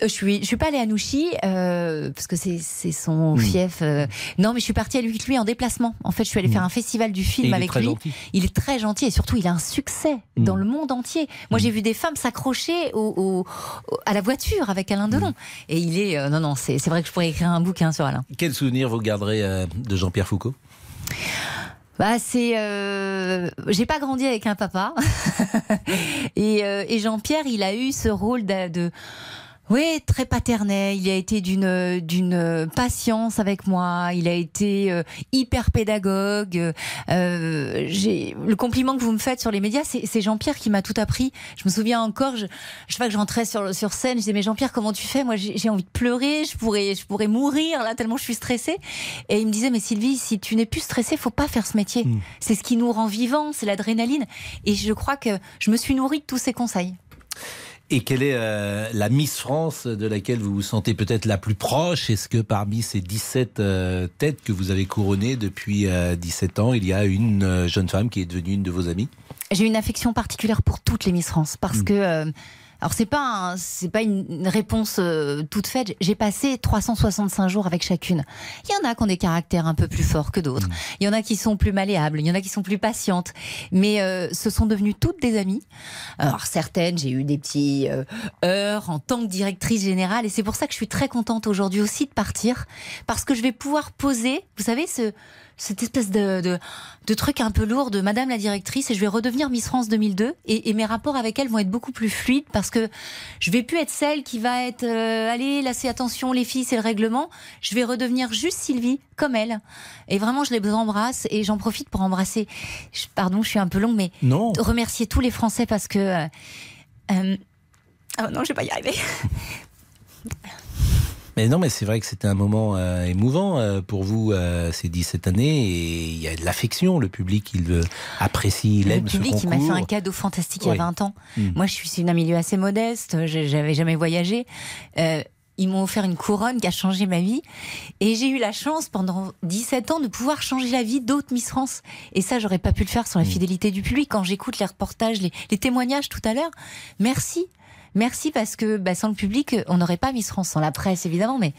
S15: Je suis, je suis pas allée à Nouchy euh, parce que c'est, son
S3: Hmm.
S15: fief. euh. Non, mais je suis partie avec lui en déplacement. En fait, je suis allée faire un festival du film avec lui.
S3: gentil.
S15: Il est très gentil et surtout, il a un succès
S3: Hmm.
S15: dans le monde entier. Moi, j'ai vu des femmes s'accrocher au, au- au- à la voiture avec Alain
S3: Hmm.
S15: Delon. Et il est, euh, non, non, c'est, vrai que je pourrais écrire un bouquin sur Alain.
S3: Quel souvenir vous garderez euh, de Jean-Pierre Foucault?
S15: Bah, c'est. euh, J'ai pas grandi avec un papa. et euh, et Jean-Pierre, il a eu ce rôle de. de oui, très paternel. Il a été d'une d'une patience avec moi. Il a été euh, hyper pédagogue. Euh, j'ai le compliment que vous me faites sur les médias, c'est c'est Jean-Pierre qui m'a tout appris. Je me souviens encore, je, je sais pas que j'entrais sur sur scène, je disais mais Jean-Pierre comment tu fais? Moi j'ai j'ai envie de pleurer, je pourrais je pourrais mourir là tellement je suis stressée. Et il me disait mais Sylvie, si tu n'es plus stressée, faut pas faire ce métier. C'est ce qui nous rend vivants, c'est l'adrénaline. Et je crois que je me suis nourrie de tous ces conseils.
S3: Et quelle est euh, la Miss France de laquelle vous vous sentez peut-être la plus proche? Est-ce que parmi ces 17 euh, têtes que vous avez couronnées depuis euh, 17 ans, il y a une euh, jeune femme qui est devenue une de vos amies?
S15: J'ai une affection particulière pour toutes les Miss France parce que euh, alors c'est pas c'est pas une une réponse euh, toute faite. J'ai passé 365 jours avec chacune. Il y en a qui ont des caractères un peu plus forts que d'autres. Il y en a qui sont plus malléables. Il y en a qui sont plus patientes. Mais euh, ce sont devenues toutes des amies. Alors certaines, j'ai eu des petits euh, heures en tant que directrice générale et c'est pour ça que je suis très contente aujourd'hui aussi de partir parce que je vais pouvoir poser, vous savez, ce cette espèce de, de, de truc un peu lourd de Madame la directrice et je vais redevenir Miss France 2002 et, et mes rapports avec elle vont être beaucoup plus fluides parce que je vais plus être celle qui va être euh, allez là c'est attention les filles c'est le règlement. Je vais redevenir juste Sylvie comme elle. Et vraiment je les embrasse et j'en profite pour embrasser. Je- pardon je suis un peu longue mais
S3: Non.
S15: remercier tous les Français parce que euh, euh, oh non je vais pas y arriver
S3: Mais non, mais c'est vrai que c'était un moment euh, émouvant euh, pour vous euh, ces 17 années et il y a de l'affection. Le public, il apprécie, il
S15: Le
S3: aime ce
S15: public,
S3: concours.
S15: il m'a fait un cadeau fantastique il y
S3: Oui.
S15: a 20 ans.
S3: Mm.
S15: Moi, je suis d'un milieu assez modeste, je- j'avais jamais voyagé. Euh, ils m'ont offert une couronne qui a changé ma vie. Et j'ai eu la chance, pendant 17 ans, de pouvoir changer la vie d'autres Miss France. Et ça, j'aurais pas pu le faire sans la fidélité du public. Quand j'écoute les reportages, les, les témoignages tout à l'heure, merci. Merci parce que bah, sans le public, on n'aurait pas Miss France, sans la presse évidemment, mais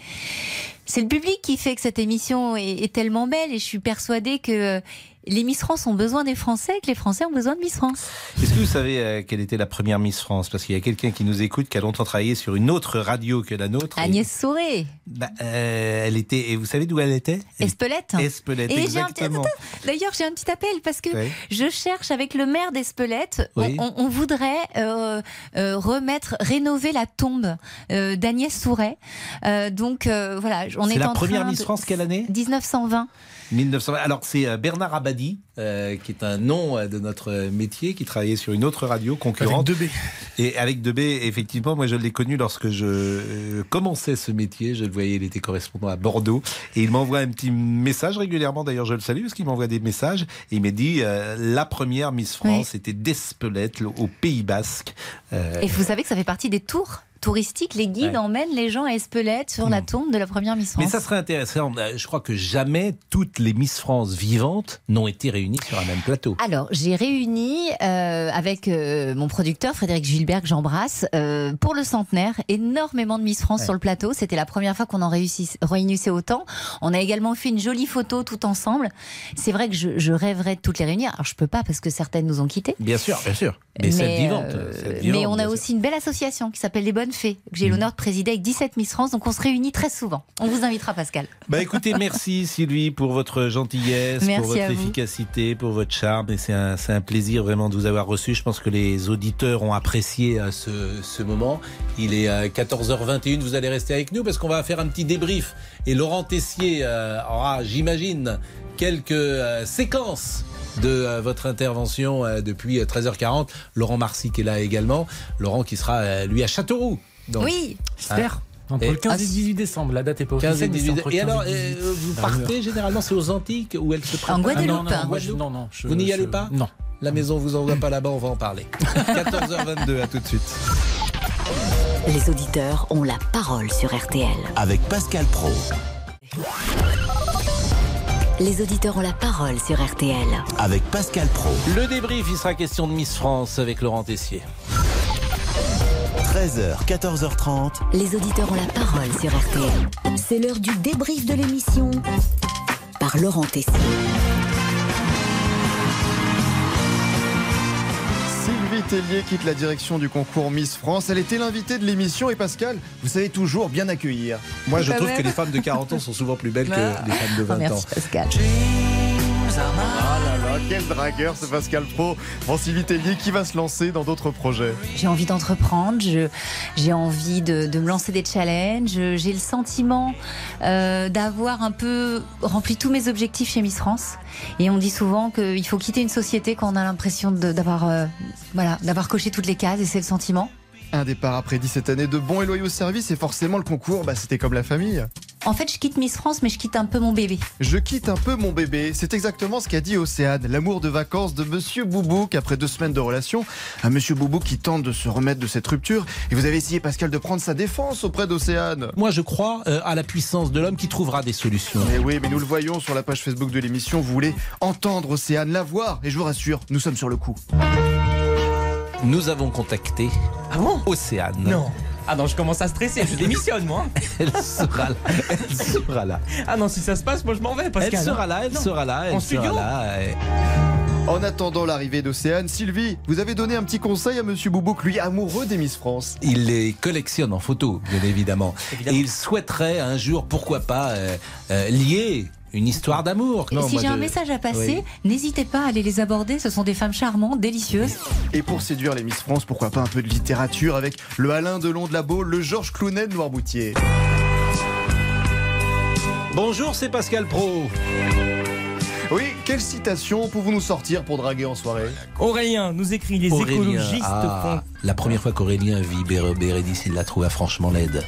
S15: c'est le public qui fait que cette émission est, est tellement belle et je suis persuadée que les Miss France ont besoin des Français et que les Français ont besoin de Miss France.
S3: Est-ce que vous savez euh, quelle était la première Miss France? Parce qu'il y a quelqu'un qui nous écoute qui a longtemps travaillé sur une autre radio que la nôtre. et-
S15: Agnès Sauré,
S3: Bah, euh, elle était. Et vous savez d'où elle était?
S15: Espelette.
S3: Espelette,
S15: Et
S3: exactement.
S15: D'ailleurs, j'ai un petit appel parce que
S3: Oui.
S15: je cherche avec le maire d'Espelette.
S3: Oui.
S15: On, on voudrait euh, remettre, rénover la tombe d'Agnès Souret. Euh, donc voilà, on est,
S3: C'est la
S15: en
S3: première
S15: train
S3: Miss
S15: de-
S3: France quelle année?
S15: 1920.
S3: 1920. Alors c'est euh, Bernard Abadi, euh, qui est un nom euh, de notre métier, qui travaillait sur une autre radio concurrente.
S16: Avec 2B.
S3: Et avec 2B, effectivement, moi je l'ai connu lorsque je euh, commençais ce métier. Je le voyais, il était correspondant à Bordeaux. Et il m'envoie un petit message régulièrement, d'ailleurs je le salue, parce qu'il m'envoie des messages. Et il m'a dit, euh, la première Miss France
S15: Oui.
S3: était d'Espelette, au Pays Basque. Euh,
S15: Et vous savez que ça fait partie des tours touristiques. Les guides
S3: Ouais.
S15: emmènent les gens à Espelette sur la tombe de la première Miss France.
S3: Mais ça serait intéressant. Euh, Je crois que jamais toutes les Miss France vivantes n'ont été réunies sur un même plateau.
S15: Alors, j'ai réuni euh, avec euh, mon producteur Frédéric Gilbert, que j'embrasse, euh, pour le centenaire, énormément de Miss France
S3: Ouais.
S15: sur le plateau. C'était la première fois qu'on en réunissait autant. On a également fait une jolie photo tout ensemble. C'est vrai que je, je rêverais de toutes les réunir. Alors, je peux pas parce que certaines nous ont quittés.
S3: Bien sûr, bien sûr. Mais, celle vivante.
S15: mais on a
S3: sûr.
S15: aussi une belle association qui s'appelle Les Bonnes Fées, que j'ai l'honneur de présider avec 17 Miss France. Donc, on se réunit très souvent. On vous invitera, Pascal.
S3: Bah écoutez, merci Sylvie pour votre gentillesse,
S15: Merci
S3: pour votre
S15: à
S3: efficacité, pour votre charme. Et c'est un, plaisir vraiment de vous avoir reçu. Je pense que les auditeurs ont apprécié euh, ce, ce moment. Il est euh, 14h21. Vous allez rester avec nous parce qu'on va faire un petit débrief. Et Laurent Tessier euh, aura, j'imagine, quelques séquences de euh, votre intervention euh, depuis euh, 13h40. Laurent Marcy qui est là également. Laurent qui sera, euh, lui, à Châteauroux. Donc,
S15: Oui.
S16: J'espère. Entre
S3: Et-
S16: le 15 et 18 décembre, la date est pas
S3: 15 et
S16: officielle. mais c'est
S3: 18.
S16: entre
S3: Et
S16: 15
S3: alors,
S16: 18.
S3: euh, vous
S16: La
S3: partez généralement, c'est aux Antiques où elle se prépare
S15: En Guadeloupe.
S16: Ah non, non,
S15: En
S16: moi, je- non, non, je-
S3: Vous n'y allez
S16: je-
S3: pas
S16: Non.
S3: La maison vous envoie pas là-bas, on va en parler. 14h22, à tout de suite.
S2: Les auditeurs ont la parole sur RTL.
S1: Avec Pascal Pro.
S2: Les auditeurs ont la parole sur RTL.
S1: Avec Pascal Pro.
S3: Le débrief, il sera question de Miss France avec Laurent Tessier.
S1: 13h, 14h30.
S2: Les auditeurs ont la parole sur RTL. C'est l'heure du débrief de l'émission par Laurent Tessier.
S7: Sylvie Tellier quitte la direction du concours Miss France. Elle était l'invitée de l'émission et Pascal, vous savez toujours bien accueillir.
S3: Moi, je trouve
S15: même.
S3: que les femmes de 40 ans sont souvent plus belles que
S15: Ah.
S3: les femmes de
S15: Oh,
S3: 20 ans.
S15: merci, Pascal.
S7: Ah là là, quel dragueur ce Pascal Pro. Bon, Sylvie Tellier qui va se lancer dans d'autres projets.
S15: J'ai envie d'entreprendre, j'ai envie de, de me lancer des challenges, j'ai le sentiment euh, d'avoir un peu rempli tous mes objectifs chez Miss France. Et on dit souvent qu'il faut quitter une société quand on a l'impression d'avoir euh, voilà, d'avoir coché toutes les cases et c'est le sentiment.
S7: Un départ après 17 années de bons et loyaux services et forcément le concours, bah, c'était comme la famille.
S15: En fait, je quitte Miss France, mais je quitte un peu mon bébé.
S7: Je quitte un peu mon bébé. C'est exactement ce qu'a dit Océane, l'amour de vacances de Monsieur Boubouk après deux semaines de relation. Un Monsieur Boubouk qui tente de se remettre de cette rupture. Et vous avez essayé, Pascal, de prendre sa défense auprès d'Océane.
S3: Moi, je crois euh, à la puissance de l'homme qui trouvera des solutions.
S7: Mais oui, mais nous le voyons sur la page Facebook de l'émission. Vous voulez entendre Océane, la voir. Et je vous rassure, nous sommes sur le coup.
S3: Nous avons contacté Océane.
S10: Non. Ah non, je commence à stresser, je démissionne moi.
S3: Elle sera là. Elle sera là.
S10: Ah non, si ça se passe, moi je m'en vais, Pascal.
S3: Elle sera
S10: hein.
S3: là, elle
S10: Non.
S3: sera là, elle
S10: En
S3: sera
S10: studio
S3: là. et-
S7: En attendant l'arrivée d'Océane, Sylvie, vous avez donné un petit conseil à Monsieur Boubouk, lui amoureux des Miss France.
S3: Il les collectionne en photo, bien évidemment. Et il souhaiterait un jour, pourquoi pas, euh, euh, lier une histoire d'amour.
S15: Et si j'ai un message à passer, n'hésitez pas à aller les aborder. Ce sont des femmes charmantes, délicieuses.
S7: Et pour séduire les Miss France, pourquoi pas un peu de littérature avec le Alain Delon de la Baule, le Georges Clounet de Noirmoutier.
S3: Bonjour, c'est Pascal Pro.
S7: Oui, quelle citation pouvez-vous nous sortir pour draguer en soirée
S10: Aurélien nous écrit les
S3: Aurélien,
S10: écologistes
S3: ah, La première fois qu'Aurélien vit Bé- Bérénice, il la trouva franchement laide.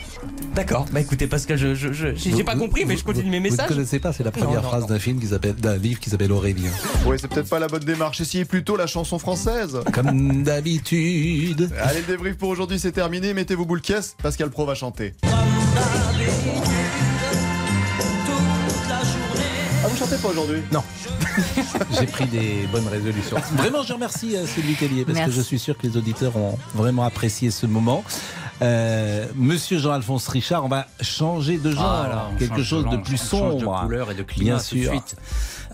S10: D'accord, bah écoutez, Pascal, je, j'ai
S3: Vous-
S10: pas
S3: vous-
S10: compris, mais je continue mes
S3: Vous
S10: messages.
S3: ne connaissez pas, c'est la première
S10: non,
S3: phrase
S10: non.
S3: d'un film qui s'appelle, d'un livre qui s'appelle Aurélien.
S7: Ouais, c'est peut-être pas la bonne démarche. Essayez plutôt la chanson française.
S3: Comme d'habitude.
S7: Allez, le débrief pour aujourd'hui, c'est terminé. Mettez-vous boule caisse. Pascal Pro va chanter. Chantez pas aujourd'hui?
S3: Non. J'ai pris des bonnes résolutions. Vraiment, je remercie euh, Sylvie Tellier parce
S15: Merci.
S3: que je suis sûr que les auditeurs ont vraiment apprécié ce moment. Euh, Monsieur Jean-Alphonse Richard, on va changer de genre,
S20: on
S3: quelque chose de
S20: langue,
S3: plus sombre.
S20: de couleur et de climat
S3: Bien
S20: tout de
S3: sûr.
S20: suite.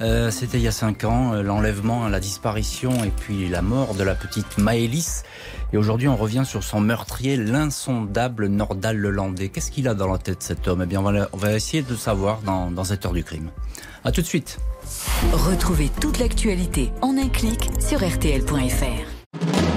S20: Euh, C'était il y a cinq ans, euh, l'enlèvement, la disparition et puis la mort de la petite Maëlys. Et aujourd'hui, on revient sur son meurtrier, l'insondable Nordal Lelandais. Qu'est-ce qu'il a dans la tête, cet homme? Eh bien, on va, on va essayer de le savoir dans, dans cette heure du crime. À tout de suite.
S2: Retrouvez toute l'actualité en un clic sur rtl.fr.